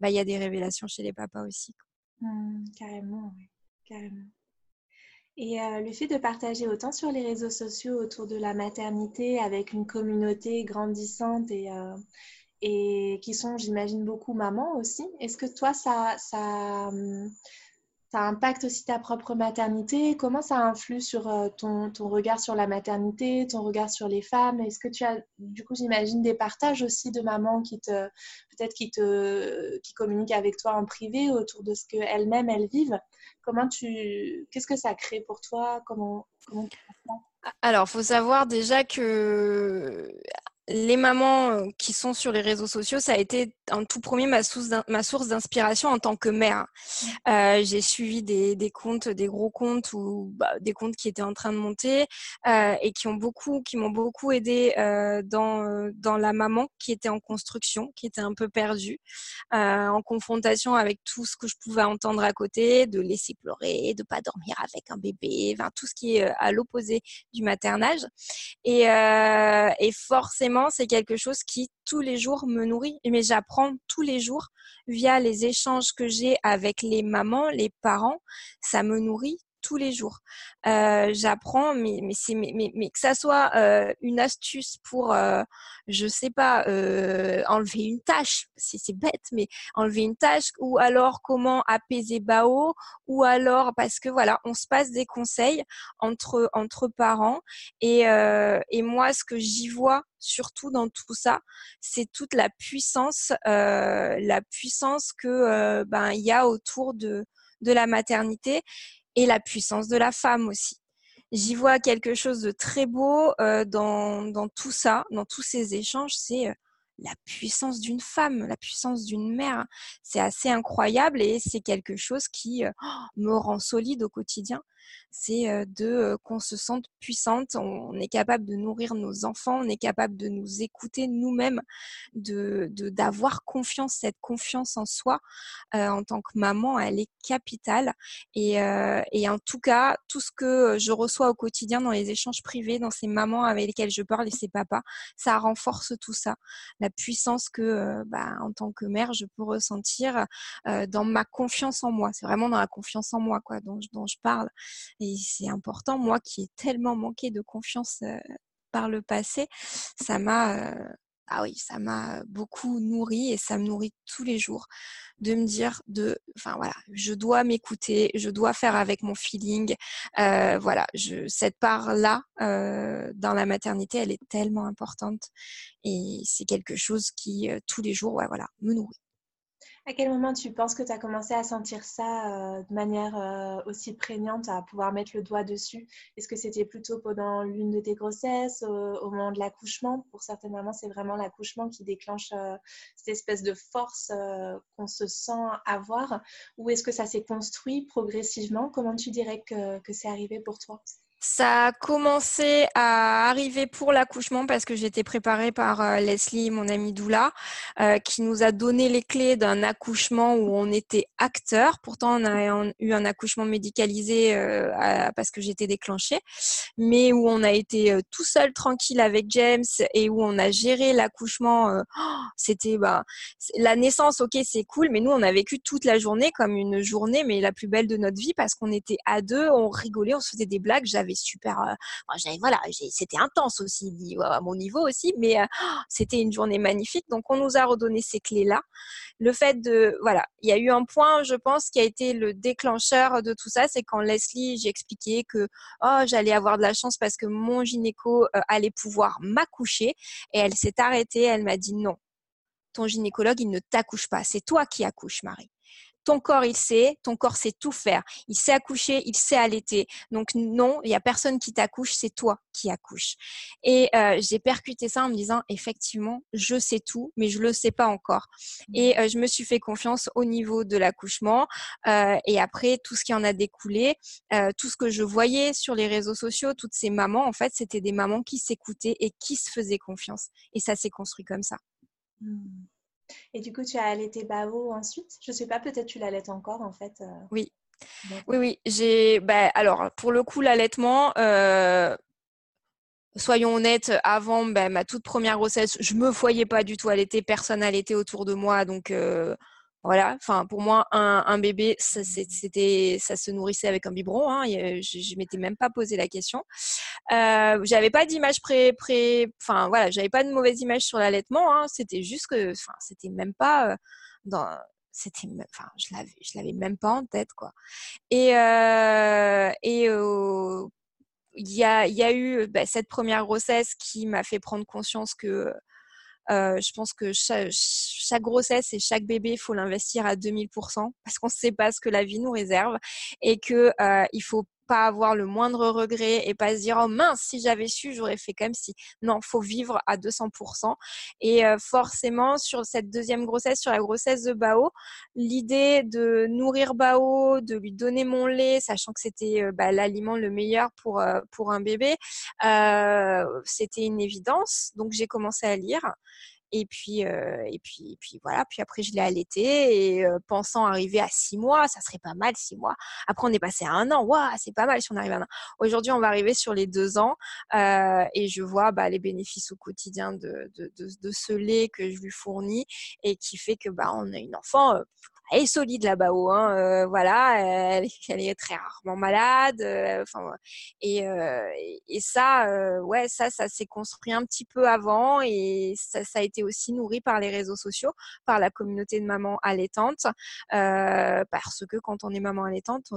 bah il y a des révélations chez les papas aussi. Mmh, carrément, oui, carrément. Et euh, le fait de partager autant sur les réseaux sociaux autour de la maternité avec une communauté grandissante et, euh, et qui sont, j'imagine, beaucoup mamans aussi, est-ce que toi, ça, ça, ça, impacte aussi ta propre maternité? Comment ça influe sur euh, ton, ton, regard sur la maternité, ton regard sur les femmes? Est-ce que tu as, du coup, j'imagine, des partages aussi de mamans qui te, peut-être qui te, qui communiquent avec toi en privé autour de ce qu'elles-mêmes, elles vivent? Comment tu, qu'est-ce que ça crée pour toi? Comment, comment Alors, faut savoir déjà que les mamans euh, qui sont sur les réseaux sociaux, ça a été en tout premier ma source d'inspiration en tant que mère. Euh, j'ai suivi des, des, comptes, des gros comptes ou bah, des comptes qui étaient en train de monter euh, et qui ont beaucoup, qui m'ont beaucoup aidé euh, dans dans la maman qui était en construction, qui était un peu perdue, en confrontation avec tout ce que je pouvais entendre à côté, de laisser pleurer, de pas dormir avec un bébé, enfin tout ce qui est à l'opposé du maternage. Et, et forcément c'est quelque chose qui tous les jours me nourrit. Mais j'apprends tous les jours via les échanges que j'ai avec les mamans, les parents. Ça me nourrit tous les jours. Euh, j'apprends, mais mais que ça soit euh, une astuce pour, euh, je sais pas, euh, enlever une tâche, c'est c'est bête, mais enlever une tâche, ou alors comment apaiser Bao, ou alors parce que voilà, on se passe des conseils entre entre parents et et moi ce que j'y vois surtout dans tout ça, c'est toute la puissance, la puissance que ben il y a autour de de la maternité et la puissance de la femme aussi. J'y vois quelque chose de très beau euh, dans, tout ça, dans tous ces échanges, c'est euh, la puissance d'une femme, la puissance d'une mère. C'est assez incroyable et c'est quelque chose qui euh, me rend solide au quotidien c'est de qu'on se sente puissante, on, est capable de nourrir nos enfants, on est capable de nous écouter nous-mêmes, de d'avoir confiance, cette confiance en soi en tant que maman, elle est capitale. Et, et en tout cas, tout ce que je reçois au quotidien dans les échanges privés, dans ces mamans avec lesquelles je parle et ces papas, ça renforce tout ça, la puissance que bah, en tant que mère je peux ressentir dans ma confiance en moi. C'est vraiment dans la confiance en moi quoi dont, dont je parle. Et c'est important, moi qui ai tellement manqué de confiance par le passé, ça m'a ah oui, ça m'a beaucoup nourri et ça me nourrit tous les jours de me dire de, enfin voilà, je dois m'écouter, je dois faire avec mon feeling. Euh, voilà, je, cette part là euh, dans la maternité, elle est tellement importante et c'est quelque chose qui tous les jours, ouais, voilà, me nourrit. À quel moment tu penses que tu as commencé à sentir ça euh, de manière euh, aussi prégnante, à pouvoir mettre le doigt dessus? Est-ce que c'était plutôt pendant l'une de tes grossesses, au moment de l'accouchement? Pour certaines mamans, c'est vraiment l'accouchement qui déclenche euh, cette espèce de force qu'on se sent avoir. Ou est-ce que ça s'est construit progressivement? Comment tu dirais que, que c'est arrivé pour toi? Ça a commencé à arriver pour l'accouchement parce que j'étais préparée par euh, Leslie, mon amie Doula, euh, qui nous a donné les clés d'un accouchement où on était acteur. Pourtant, on a eu un accouchement médicalisé euh, parce que j'étais déclenchée, mais où on a été tout seul, tranquille avec James et où on a géré l'accouchement. C'était bah, la naissance, ok, c'est cool, mais nous, on a vécu toute la journée comme une journée, mais la plus belle de notre vie parce qu'on était à deux, on rigolait, on se faisait des blagues. J'avais super, voilà, c'était intense aussi à mon niveau aussi, mais c'était une journée magnifique. Donc on nous a redonné ces clés là. Le fait de, voilà, il y a eu un point, je pense, qui a été le déclencheur de tout ça, c'est quand Leslie, j'ai expliqué que oh j'allais avoir de la chance parce que mon gynéco allait pouvoir m'accoucher et elle s'est arrêtée, elle m'a dit non, ton gynécologue, il ne t'accouche pas. C'est toi qui accouches, Marie. Ton corps, il sait, ton corps sait tout faire. Il sait accoucher, il sait allaiter. Donc non, il y a personne qui t'accouche, c'est toi qui accouches. Et euh, j'ai percuté ça en me disant, effectivement, je sais tout, mais je le sais pas encore. Et euh, je me suis fait confiance au niveau de l'accouchement. Euh, et après, tout ce qui en a découlé, tout ce que je voyais sur les réseaux sociaux, toutes ces mamans, en fait, c'était des mamans qui s'écoutaient et qui se faisaient confiance. Et ça s'est construit comme ça. Mmh. Et du coup, tu as allaité Bao ensuite? Je sais pas, peut-être tu l'allaites encore en fait. Euh. Oui. Oui, oui. J'ai. Bah, alors, pour le coup, l'allaitement, euh, soyons honnêtes, avant bah, ma toute première grossesse, je me voyais pas du tout allaiter. Personne n'allaitait autour de moi, donc euh, voilà, enfin pour moi un, bébé ça c'était ça se nourrissait avec un biberon. Hein, je, je m'étais même pas posé la question. Euh, j'avais pas d'image pré pré, enfin voilà, j'avais pas de mauvaise image sur l'allaitement. Hein, c'était juste que, enfin c'était même pas euh, dans c'était enfin je l'avais je l'avais même pas en tête quoi et euh, et il y a il y a eu bah, cette première grossesse qui m'a fait prendre conscience que euh, je pense que chaque, chaque, grossesse et chaque bébé, il faut l'investir à 2000% parce qu'on ne sait pas ce que la vie nous réserve et que euh, faut pas avoir le moindre regret et pas se dire oh mince si j'avais su j'aurais fait comme si. Non faut vivre à 200% et euh, forcément sur cette deuxième grossesse sur la grossesse de Bao l'idée de nourrir Bao de lui donner mon lait sachant que c'était euh, bah, l'aliment le meilleur pour euh, pour un bébé c'était une évidence. Donc j'ai commencé à lire et puis, euh, et puis, puis voilà. Puis après, je l'ai allaité et euh, pensant arriver à six mois, ça serait pas mal six mois. Après, on est passé à un an. Waouh, c'est pas mal si on arrive à un an. Aujourd'hui, on va arriver sur les deux ans euh, et je vois bah, les bénéfices au quotidien de, de, de, de, ce lait que je lui fournis et qui fait que bah, on a une enfant elle est solide là-bas-haut. Hein, euh, voilà, elle, elle, est très rarement malade. Euh, enfin, et, euh, et, ça, ouais, ça, ça s'est construit un petit peu avant et ça, ça, a été aussi nourri par les réseaux sociaux, par la communauté de mamans allaitantes, parce que quand on est maman allaitante,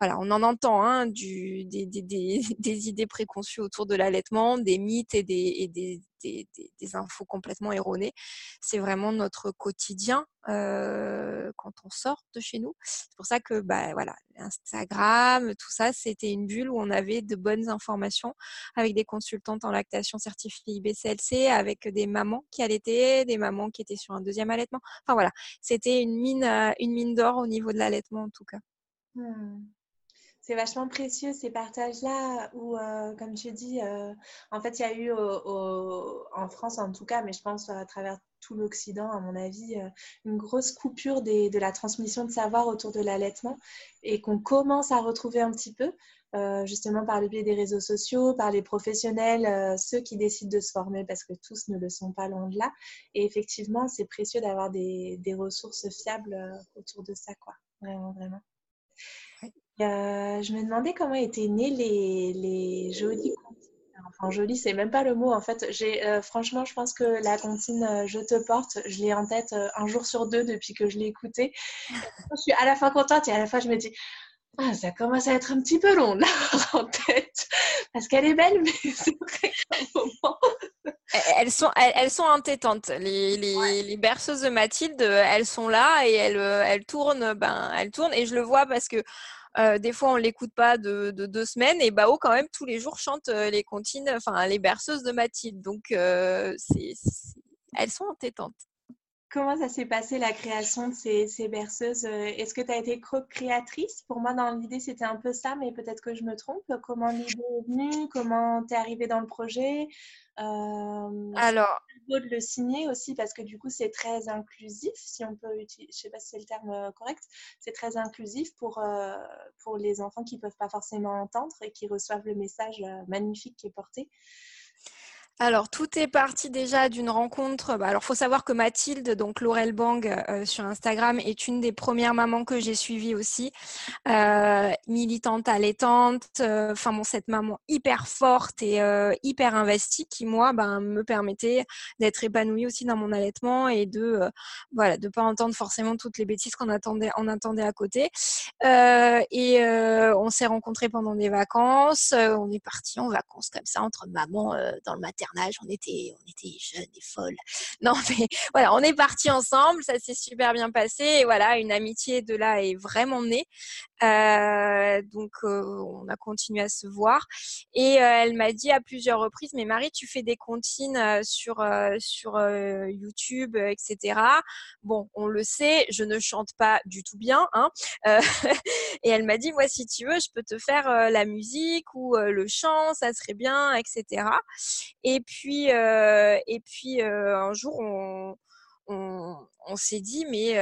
voilà, on en entend hein, du, des, des, des, [laughs] des, idées préconçues autour de l'allaitement, des mythes et des, et des des, infos complètement erronées. C'est vraiment notre quotidien euh, quand on sort de chez nous. C'est pour ça que bah, voilà, Instagram, tout ça, c'était une bulle où on avait de bonnes informations avec des consultantes en lactation certifiées IBCLC, avec des mamans qui allaitaient, des mamans qui étaient sur un deuxième allaitement. Enfin voilà, c'était une mine, euh, d'or au niveau de l'allaitement en tout cas. Mmh c'est vachement précieux ces partages-là où, euh, comme tu dis, euh, en fait, il y a eu en France en tout cas, mais je pense à travers tout l'Occident, à mon avis, euh, une grosse coupure de la transmission de savoir autour de l'allaitement et qu'on commence à retrouver un petit peu. justement par le biais des réseaux sociaux, par les professionnels, ceux qui décident de se former parce que tous ne le sont pas loin de là. Et effectivement, c'est précieux d'avoir des, des, ressources fiables autour de ça, quoi. Vraiment, vraiment. Euh, je me demandais comment étaient nées les, les jolies comptines. Enfin, jolie, c'est même pas le mot. En fait, j'ai euh, franchement, je pense que la comptine euh, Je te porte, je l'ai en tête un jour sur deux depuis que je l'ai écoutée. Je suis à la fois contente et à la fois je me dis ah, ça commence à être un petit peu long là [laughs] en tête parce qu'elle est belle, mais c'est vrai qu'à moment. Elles sont, elles, sont entêtantes. Les, les, les, berceuses de Mathilde, elles sont là et elles, elles tournent, ben, elles tournent et je le vois parce que euh, des fois, on l'écoute pas de, deux semaines. Et Bao, quand même, tous les jours, chante euh, les comptines, enfin, les berceuses de Mathilde. Donc, euh, elles sont entêtantes. Comment ça s'est passé la création de ces, berceuses? Est-ce que tu as été co-créatrice? Pour moi, dans l'idée, c'était un peu ça, mais peut-être que je me trompe. Comment l'idée est venue? Comment tu es arrivée dans le projet? Euh, Alors, de le signer aussi parce que du coup c'est très inclusif, si on peut utiliser, je sais pas si c'est le terme euh, correct, c'est très inclusif pour, euh, pour les enfants qui peuvent pas forcément entendre et qui reçoivent le message magnifique qui est porté. Alors, tout est parti déjà d'une rencontre. Bah, alors, faut savoir que Mathilde, donc Laurel Bang euh, sur Instagram, est une des premières mamans que j'ai suivies aussi, euh, militante, allaitante. Euh, enfin, cette maman hyper forte et hyper investie, qui moi, ben, me permettait d'être épanouie aussi dans mon allaitement et de, voilà, pas entendre forcément toutes les bêtises qu'on attendait, on attendait à côté. et on s'est rencontrés pendant des vacances. on est parti en vacances comme ça entre mamans dans le on était, on était jeunes et folles. [laughs] Non, mais voilà, on est partis ensemble, ça s'est super bien passé. Et voilà, une amitié de là est vraiment née. Euh, donc, euh, on a continué à se voir. Et euh, elle m'a dit à plusieurs reprises, mais Marie, tu fais des comptines sur, sur YouTube, etc. Bon, on le sait, je ne chante pas du tout bien. Hein [laughs] et elle m'a dit, moi, si tu veux, je peux te faire la musique ou le chant, ça serait bien, etc. Et puis, et puis un jour, on, s'est dit, mais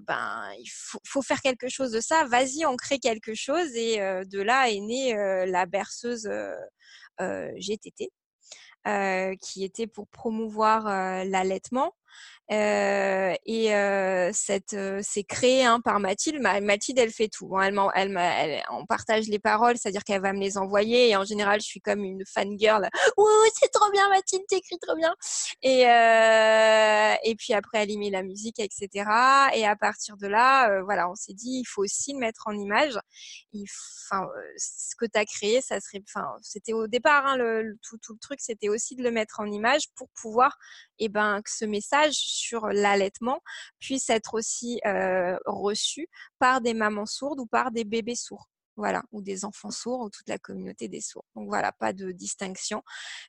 ben, il faut, faire quelque chose de ça. Vas-y, on crée quelque chose. Et de là est née la berceuse GTT, qui était pour promouvoir l'allaitement. Euh, et euh, cette, euh, c'est créé hein, par Mathilde. Mathilde, elle fait tout. Hein. Elle, elle, on partage les paroles, c'est-à-dire qu'elle va me les envoyer. Et en général, je suis comme une fangirl. Ouh, c'est trop bien, Mathilde, t'écris trop bien. Et, et puis après, elle y met la musique, etc. Et à partir de là, voilà, on s'est dit, il faut aussi le mettre en image. Enfin, ce que tu as créé, ça serait, enfin, c'était au départ, hein, le, tout, tout le truc, c'était aussi de le mettre en image pour pouvoir, et eh ben, que ce message sur l'allaitement puisse être aussi euh, reçu par des mamans sourdes ou par des bébés sourds. Voilà, ou des enfants sourds ou toute la communauté des sourds. Donc voilà, pas de distinction.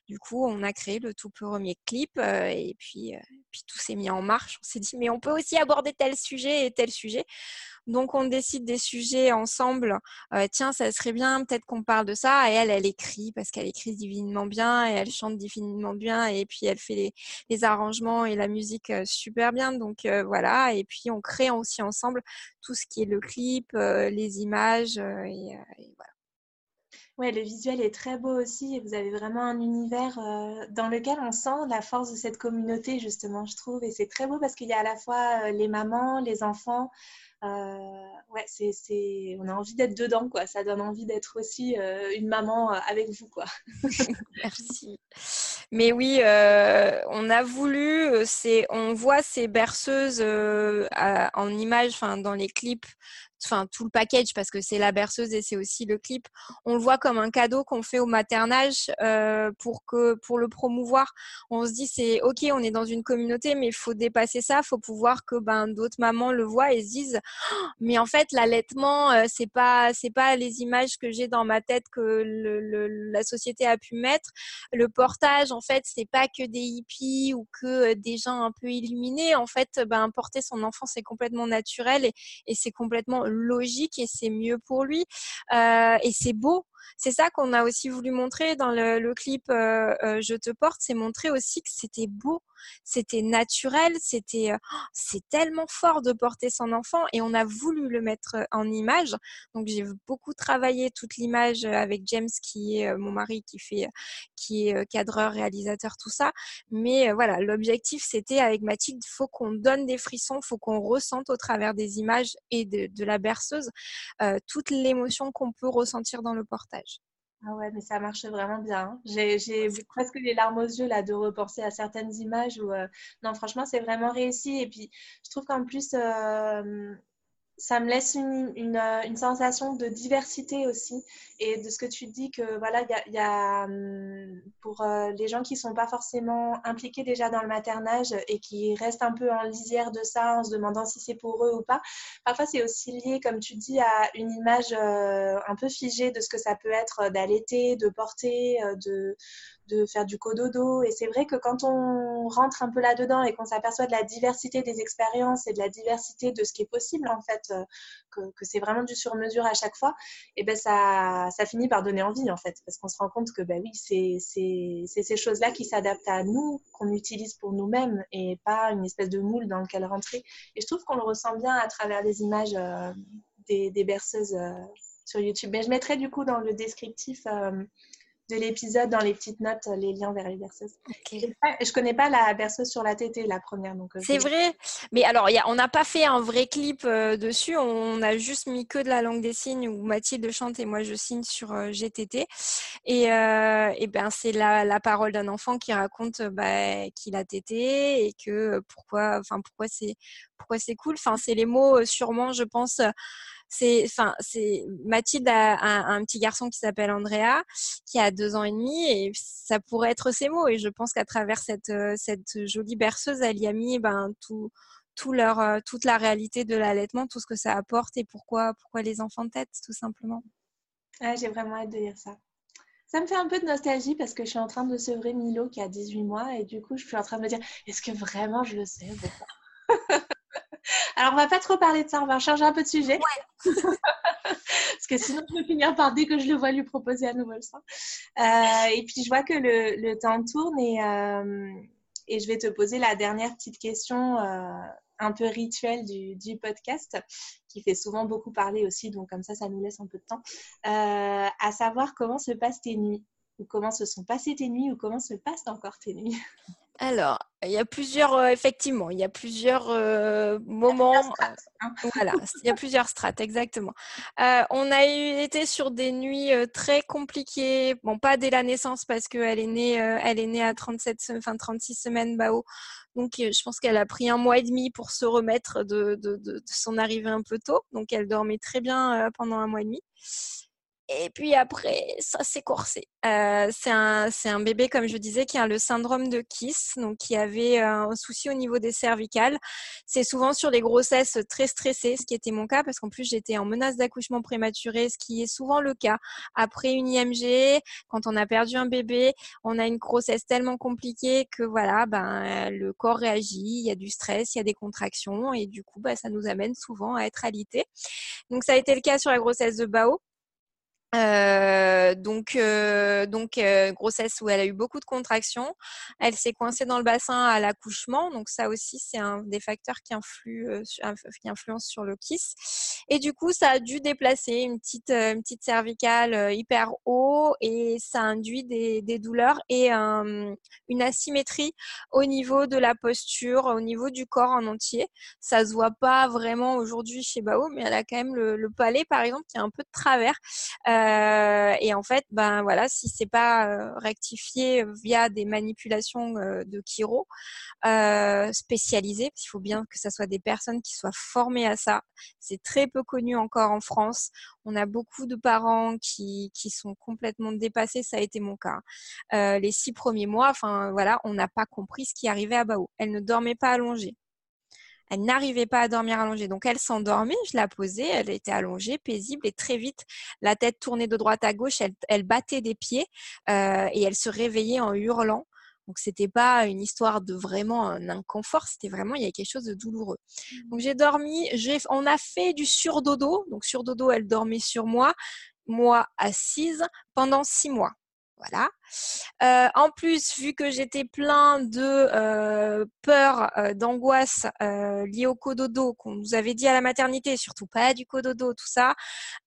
Du coup, on a créé le tout premier clip euh, et puis, euh, puis tout s'est mis en marche. On s'est dit, mais on peut aussi aborder tel sujet et tel sujet. Donc, on décide des sujets ensemble. Euh, tiens, ça serait bien, peut-être qu'on parle de ça. Et elle, elle écrit parce qu'elle écrit divinement bien et elle chante divinement bien. Et puis, elle fait les, arrangements et la musique super bien. Donc, voilà. Et puis, on crée aussi ensemble tout ce qui est le clip, les images. Voilà. Ouais, le visuel est très beau aussi et vous avez vraiment un univers dans lequel on sent la force de cette communauté, justement, je trouve. Et c'est très beau parce qu'il y a à la fois les mamans, les enfants, euh, ouais, c'est, on a envie d'être dedans, quoi. Ça donne envie d'être aussi euh, une maman euh, avec vous, quoi. [laughs] Merci. Mais oui, on a voulu, c'est, on voit ces berceuses en images, enfin dans les clips enfin tout le package parce que c'est la berceuse et c'est aussi le clip. On le voit comme un cadeau qu'on fait au maternage euh, pour que pour le promouvoir. On se dit c'est ok, on est dans une communauté, mais il faut dépasser ça, faut pouvoir que ben d'autres mamans le voient et se disent «Oh, mais en fait l'allaitement euh, c'est pas c'est pas les images que j'ai dans ma tête que le, la société a pu mettre. Le portage en fait c'est pas que des hippies ou que euh, des gens un peu illuminés. En fait ben porter son enfant c'est complètement naturel et, et c'est complètement logique et c'est mieux pour lui. Euh, et c'est beau c'est ça qu'on a aussi voulu montrer dans le, clip euh, euh, Je te porte, c'est montrer aussi que c'était beau, c'était naturel, c'était oh, c'est tellement fort de porter son enfant et on a voulu le mettre en image. Donc j'ai beaucoup travaillé toute l'image avec James qui est mon mari qui fait qui est cadreur, réalisateur, tout ça. Mais voilà, l'objectif c'était avec Mathilde, il faut qu'on donne des frissons, il faut qu'on ressente au travers des images et de, la berceuse toute l'émotion qu'on peut ressentir dans le portage. Ah ouais, mais ça marche vraiment bien. J'ai presque les larmes aux yeux là de repenser à certaines images où euh, non, franchement, c'est vraiment réussi. Et puis, je trouve qu'en plus, euh, ça me laisse une, euh, une, sensation de diversité aussi. Et de ce que tu dis que voilà il y a, hum, pour euh, les gens qui sont pas forcément impliqués déjà dans le maternage et qui restent un peu en lisière de ça en se demandant si c'est pour eux ou pas parfois c'est aussi lié comme tu dis à une image euh, un peu figée de ce que ça peut être d'allaiter de porter de de faire du cododo. Et c'est vrai que quand on rentre un peu là-dedans et qu'on s'aperçoit de la diversité des expériences et de la diversité de ce qui est possible, en fait, euh, que, c'est vraiment du sur-mesure à chaque fois, et eh ben ça, ça finit par donner envie, en fait, parce qu'on se rend compte que, ben oui, c'est ces choses-là qui s'adaptent à nous, qu'on utilise pour nous-mêmes et pas une espèce de moule dans lequel rentrer. Et je trouve qu'on le ressent bien à travers les images euh, des, berceuses euh, sur YouTube. Mais je mettrai du coup dans le descriptif de l'épisode dans les petites notes les liens vers les berceuses. Je ne connais pas la berceuse sur la tétée, la première. donc. C'est vrai. Mais alors, y a, on n'a pas fait un vrai clip dessus. On a juste mis que de la langue des signes où Mathilde chante et moi je signe sur GTT. Et, et ben c'est la, la, parole d'un enfant qui raconte bah, qu'il a tété et que pourquoi, enfin pourquoi c'est pourquoi c'est cool. Enfin c'est les mots sûrement, je pense c'est, Mathilde a, un petit garçon qui s'appelle Andrea, qui a deux ans et demi, et ça pourrait être ses mots. Et je pense qu'à travers cette, euh, jolie berceuse, elle y a mis ben, tout, leur, euh, toute la réalité de l'allaitement, tout ce que ça apporte et pourquoi, pourquoi les enfants tête, tout simplement. J'ai vraiment hâte de lire ça. Ça me fait un peu de nostalgie parce que je suis en train de sevrer Milo qui a 18 mois et du coup, je suis en train de me dire est-ce que vraiment je le sais [laughs] Alors, on va pas trop parler de ça, on va changer un peu de sujet. [laughs] Parce que sinon, je vais finir par, dès que je le vois, lui proposer à nouveau le sein. Euh, et puis, je vois que le, temps tourne et, euh, et, je vais te poser la dernière petite question euh, un peu rituelle du, du, podcast, qui fait souvent beaucoup parler aussi, donc comme ça, ça nous laisse un peu de temps. à savoir comment se passent tes nuits ou comment se sont passées tes nuits ou comment se passent encore tes nuits? Alors, il y a plusieurs, euh, effectivement, il y a plusieurs euh, moments. Hein. Euh, voilà, il y a plusieurs strates, exactement. on a eu, été sur des nuits très compliquées. Bon, pas dès la naissance parce qu'elle est née, elle est née à 37, enfin 36 semaines, Bao. Donc, je pense qu'elle a pris un mois et demi pour se remettre de, de son arrivée un peu tôt. Donc, elle dormait très bien pendant un mois et demi. Et puis après, ça s'est corsé. Euh, c'est un, bébé, comme je disais, qui a le syndrome de Kiss, donc qui avait euh, un souci au niveau des cervicales. C'est souvent sur les grossesses très stressées, ce qui était mon cas, parce qu'en plus j'étais en menace d'accouchement prématuré, ce qui est souvent le cas. Après une IMG, quand on a perdu un bébé, on a une grossesse tellement compliquée que voilà, ben, le corps réagit, il y a du stress, il y a des contractions, et du coup, ben, ça nous amène souvent à être alité. Donc ça a été le cas sur la grossesse de Bao. Euh, donc, euh, donc euh, grossesse où elle a eu beaucoup de contractions. Elle s'est coincée dans le bassin à l'accouchement. Donc ça aussi, c'est un des facteurs qui, influe, qui influence sur le kiss. Et du coup, ça a dû déplacer une petite, une petite cervicale hyper haut et ça induit des, des douleurs et une asymétrie au niveau de la posture, au niveau du corps en entier. Ça se voit pas vraiment aujourd'hui chez Bao, mais elle a quand même le, palais, par exemple, qui est un peu de travers. Euh, et en fait, ben voilà, si c'est pas euh, rectifié via des manipulations euh, de chiro spécialisées, qu'il faut bien que ça soit des personnes qui soient formées à ça. C'est très peu connu encore en France. On a beaucoup de parents qui, qui sont complètement dépassés. Ça a été mon cas. les six premiers mois, voilà, on n'a pas compris ce qui arrivait à Bao. Elle ne dormait pas allongée. Elle n'arrivait pas à dormir allongée. Donc elle s'endormait, je la posais, elle était allongée, paisible et très vite, la tête tournée de droite à gauche, elle, battait des pieds euh, et elle se réveillait en hurlant. Donc c'était pas une histoire de vraiment un inconfort, c'était vraiment il y avait quelque chose de douloureux. Donc j'ai dormi, on a fait du surdodo. Donc surdodo, elle dormait sur moi, moi assise pendant six mois. Voilà. Euh, en plus, vu que j'étais plein de euh, peur, euh, d'angoisse euh, liée au cododo qu'on nous avait dit à la maternité, surtout pas du cododo, tout ça,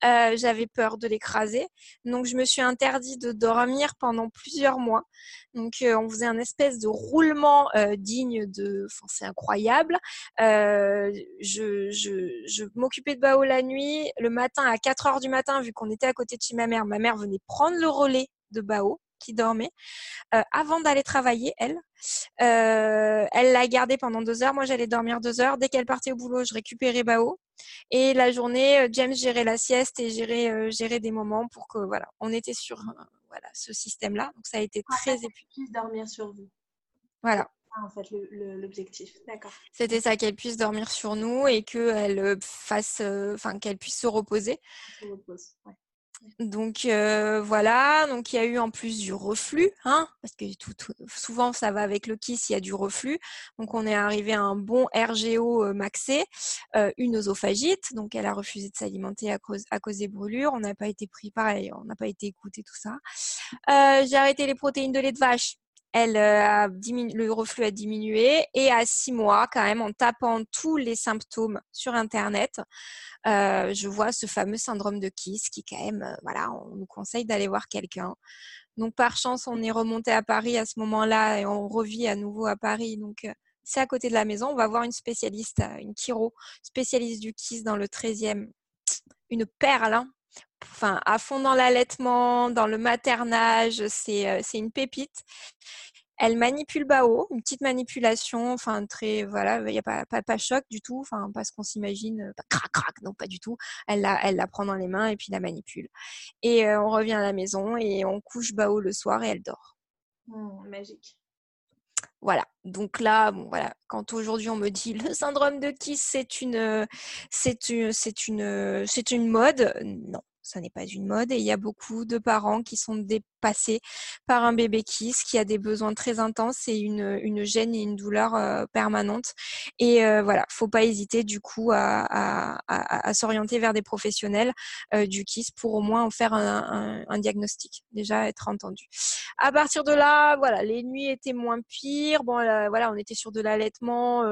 j'avais peur de l'écraser. Donc, je me suis interdit de dormir pendant plusieurs mois. Donc, on faisait un espèce de roulement digne de... Enfin, c'est incroyable. je m'occupais de Bao la nuit. Le matin, à 4 heures du matin, vu qu'on était à côté de chez ma mère, ma mère venait prendre le relais de Bao qui dormait euh, avant d'aller travailler, elle. Euh, elle l'a gardé pendant deux heures. Moi, j'allais dormir deux heures. Dès qu'elle partait au boulot, je récupérais Bao. Et la journée, euh, James gérait la sieste et gérait, gérait des moments pour que, voilà, on était sur voilà, ce système-là. Donc, ça a été très épuisant. puisse dormir sur vous. Voilà. En fait, l'objectif. D'accord. C'était ça, qu'elle puisse dormir sur nous et qu'elle fasse, enfin, qu'elle puisse se reposer. Se repose, ouais. Donc euh, voilà, donc il y a eu en plus du reflux, hein, parce que tout, souvent ça va avec le kiss, il y a du reflux. Donc on est arrivé à un bon RGO euh, maxé, euh, une oesophagite, donc elle a refusé de s'alimenter à cause, à cause des brûlures. On n'a pas été pris pareil, on n'a pas été écouté tout ça. J'ai arrêté les protéines de lait de vache elle a le reflux a diminué et à six mois, quand même, en tapant tous les symptômes sur Internet, euh, je vois ce fameux syndrome de Kiss qui, quand même, euh, voilà, on nous conseille d'aller voir quelqu'un. Donc par chance, on est remonté à Paris à ce moment-là et on revit à nouveau à Paris. Donc c'est à côté de la maison. On va voir une spécialiste, une chiro, spécialiste du kiss dans le 13e. Une perle, hein enfin, à fond dans l'allaitement, dans le maternage, c'est une pépite. Elle manipule Bao, une petite manipulation, enfin très voilà, il n'y a pas, pas, pas choc du tout, enfin parce qu'on s'imagine euh, crac crac, non pas du tout. Elle la, elle la prend dans les mains et puis la manipule. Et euh, on revient à la maison et on couche Bao le soir et elle dort. Mmh, magique. Voilà. Donc là, bon, voilà. Quand aujourd'hui on me dit le syndrome de Kiss, c'est une, c'est une, c'est une, c'est une mode. Non, ça n'est pas une mode et il y a beaucoup de parents qui sont dépassés par un bébé kiss qui a des besoins très intenses et une, gêne et une douleur euh, permanente. Et euh, voilà, faut pas hésiter du coup à, s'orienter vers des professionnels euh, du kiss pour au moins en faire un, diagnostic, déjà être entendu. À partir de là, voilà, les nuits étaient moins pires. Bon, voilà, on était sur de l'allaitement,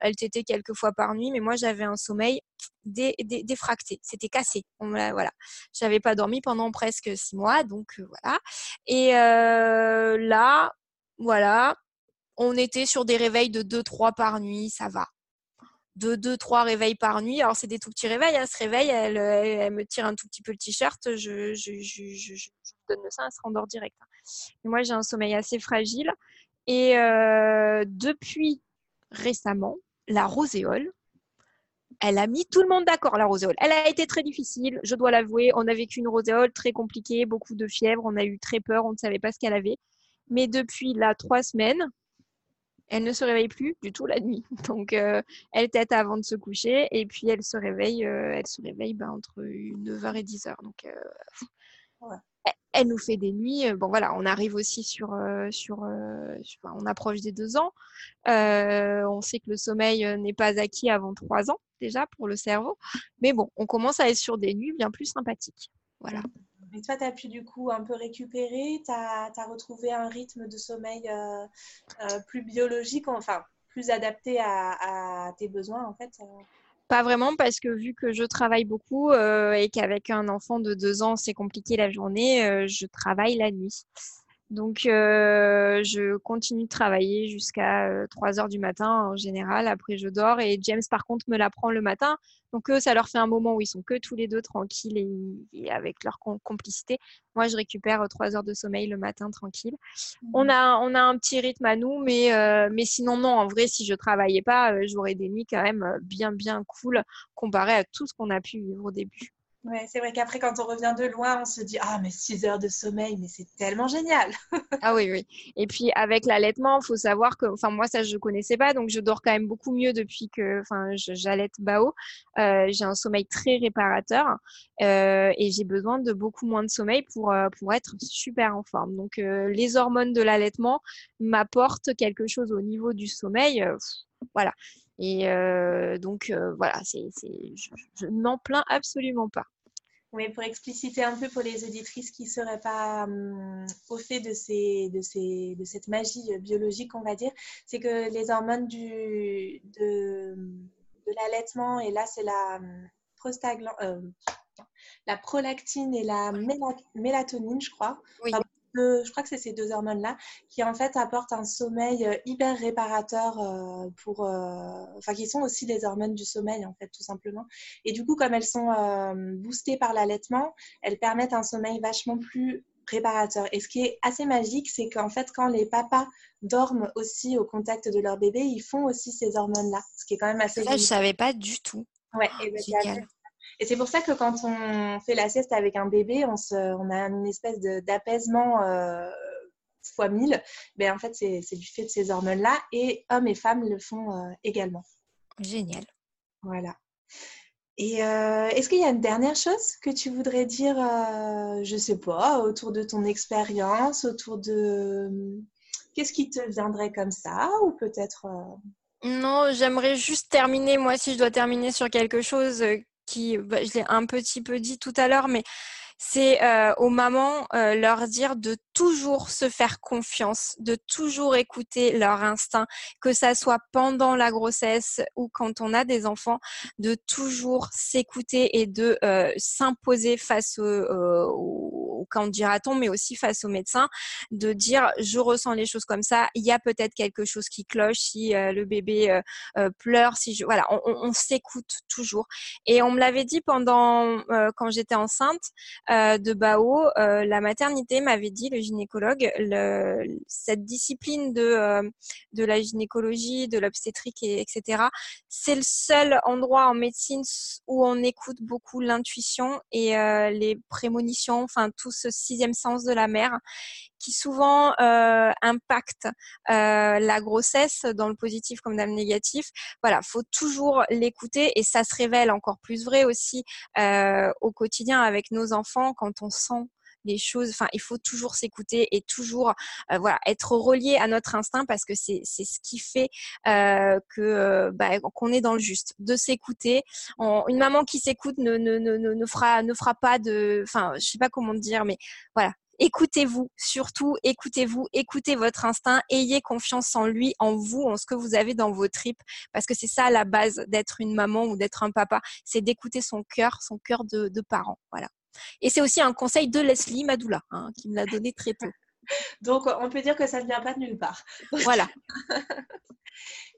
elle tétait quelques fois par nuit, mais moi j'avais un sommeil défracté, c'était cassé. voilà, j'avais pas dormi pendant presque six mois, donc euh, voilà. Et euh, là, voilà, on était sur des réveils de 2-3 par nuit, ça va. De 2-3 réveils par nuit. Alors, c'est des tout petits réveils. Elle hein. se réveille, elle, elle, me tire un tout petit peu le t-shirt, je, je, je, je, donne le sein, elle se rendort direct. Hein. moi, j'ai un sommeil assez fragile. Et euh, depuis récemment, la roséole, elle a mis tout le monde d'accord, la roséole. Elle a été très difficile, je dois l'avouer. On a vécu une roséole très compliquée, beaucoup de fièvre, on a eu très peur, on ne savait pas ce qu'elle avait. Mais depuis là, trois semaines, elle ne se réveille plus du tout la nuit. [laughs] Donc, euh, elle tête avant de se coucher et puis elle se réveille, euh, elle se réveille ben, entre 9h et 10h. Donc, euh, elle nous fait des nuits. Bon voilà, on arrive aussi sur, sur, euh, on approche des deux ans. On sait que le sommeil n'est pas acquis avant trois ans déjà pour le cerveau, mais bon, on commence à être sur des nuits bien plus sympathiques. Voilà. Et toi, tu as pu du coup un peu récupérer, tu as, retrouvé un rythme de sommeil plus biologique, enfin plus adapté à, à tes besoins en fait pas vraiment parce que vu que je travaille beaucoup euh, et qu'avec un enfant de deux ans c'est compliqué la journée, euh, je travaille la nuit. Donc, euh, je continue de travailler jusqu'à 3 heures du matin en général. Après, je dors et James, par contre, me l'apprend le matin. Donc, eux, ça leur fait un moment où ils sont que tous les deux tranquilles et, avec leur complicité. Moi, je récupère 3 heures de sommeil le matin tranquille. On mmh. a, on a un petit rythme à nous, mais, mais sinon, non, en vrai, si je travaillais pas, j'aurais des nuits quand même bien, bien cool comparé à tout ce qu'on a pu vivre au début. Ouais, c'est vrai qu'après, quand on revient de loin, on se dit Ah, mais 6 heures de sommeil, mais c'est tellement génial [laughs] Ah oui, oui. Et puis, avec l'allaitement, il faut savoir que, enfin, moi, ça, je ne connaissais pas, donc je dors quand même beaucoup mieux depuis que j'allaite Bao. Euh, j'ai un sommeil très réparateur euh, et j'ai besoin de beaucoup moins de sommeil pour, euh, pour être super en forme. Donc, les hormones de l'allaitement m'apportent quelque chose au niveau du sommeil. voilà. Et donc, voilà, c'est, je, je n'en plains absolument pas. Oui, pour expliciter un peu pour les auditrices qui ne seraient pas hum, au fait de, ces, de, ces, de cette magie biologique, on va dire, c'est que les hormones du, de, de l'allaitement, et là c'est la, hum, euh, la prolactine et la mélatonine, je crois. Oui je crois que c'est ces deux hormones-là qui en fait apportent un sommeil euh, hyper réparateur euh, pour, euh, enfin qui sont aussi des hormones du sommeil en fait tout simplement. Et du coup, comme elles sont boostées par l'allaitement, elles permettent un sommeil vachement plus réparateur. Et ce qui est assez magique, c'est qu'en fait, quand les papas dorment aussi au contact de leur bébé, ils font aussi ces hormones-là, ce qui est quand même assez. Ça, je savais pas du tout. Ouais, et ben, et c'est pour ça que quand on fait la sieste avec un bébé, on, se, on a une espèce d'apaisement euh, fois mille. Ben, en fait, c'est du fait de ces hormones-là. Et hommes et femmes le font euh, également. Génial. Voilà. Et euh, est-ce qu'il y a une dernière chose que tu voudrais dire, je ne sais pas, autour de ton expérience, autour de qu'est-ce qui te viendrait comme ça, ou peut-être Non, j'aimerais juste terminer, moi si je dois terminer sur quelque chose qui, bah, je l'ai un petit peu dit tout à l'heure, mais c'est euh, aux mamans euh, leur dire de toujours se faire confiance, de toujours écouter leur instinct, que ça soit pendant la grossesse ou quand on a des enfants, de toujours s'écouter et de euh, s'imposer face aux, au candidaton, mais aussi face au médecin, de dire je ressens les choses comme ça, il y a peut-être quelque chose qui cloche si le bébé pleure, si je voilà, on, s'écoute toujours. Et on me l'avait dit pendant quand j'étais enceinte de Bao, la maternité m'avait dit le gynécologue, cette discipline de de la gynécologie, de l'obstétrique et etc. C'est le seul endroit en médecine où on écoute beaucoup l'intuition et les prémonitions, enfin tout ce sixième sens de la mère qui souvent euh, impacte euh, la grossesse dans le positif comme dans le négatif. Voilà, faut toujours l'écouter et ça se révèle encore plus vrai aussi euh, au quotidien avec nos enfants quand on sent les choses. Enfin, il faut toujours s'écouter et toujours voilà être relié à notre instinct parce que c'est c'est ce qui fait que bah, qu'on est dans le juste. De s'écouter. Une maman qui s'écoute ne, ne, ne, ne fera ne fera pas de. Enfin, je sais pas comment dire, mais voilà écoutez-vous, surtout écoutez-vous, écoutez votre instinct, ayez confiance en lui, en vous, en ce que vous avez dans vos tripes, parce que c'est ça la base d'être une maman ou d'être un papa, c'est d'écouter son cœur, son cœur de, de parent, voilà. Et c'est aussi un conseil de Leslie Madoula, hein, qui me l'a donné très tôt. [laughs] Donc, on peut dire que ça ne vient pas de nulle part. [laughs] Voilà.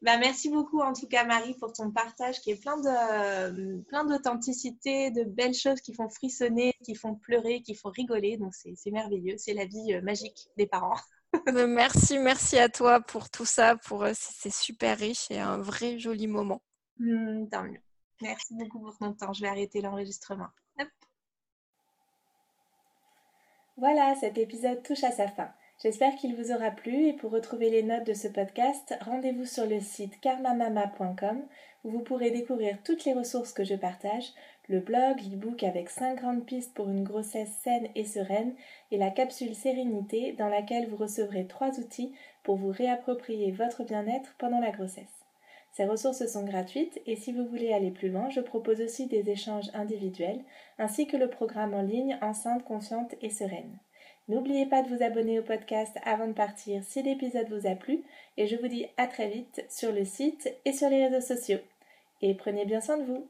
bah, merci beaucoup, en tout cas, Marie, pour ton partage qui est plein de plein d'authenticité, de belles choses qui font frissonner, qui font pleurer, qui font rigoler. Donc, c'est merveilleux. C'est la vie euh, magique des parents. [laughs] Merci, merci à toi pour tout ça. Pour euh, C'est super riche et un vrai joli moment. Mmh, tant mieux. Merci beaucoup pour ton temps. Je vais arrêter l'enregistrement. Voilà, cet épisode touche à sa fin. J'espère qu'il vous aura plu et pour retrouver les notes de ce podcast, rendez-vous sur le site karmamama.com où vous pourrez découvrir toutes les ressources que je partage, le blog, l'e-book avec 5 grandes pistes pour une grossesse saine et sereine et la capsule sérénité dans laquelle vous recevrez trois outils pour vous réapproprier votre bien-être pendant la grossesse. Ces ressources sont gratuites et si vous voulez aller plus loin, je propose aussi des échanges individuels ainsi que le programme en ligne Enceinte consciente et sereine. N'oubliez pas de vous abonner au podcast avant de partir si l'épisode vous a plu et je vous dis à très vite sur le site et sur les réseaux sociaux. Et prenez bien soin de vous.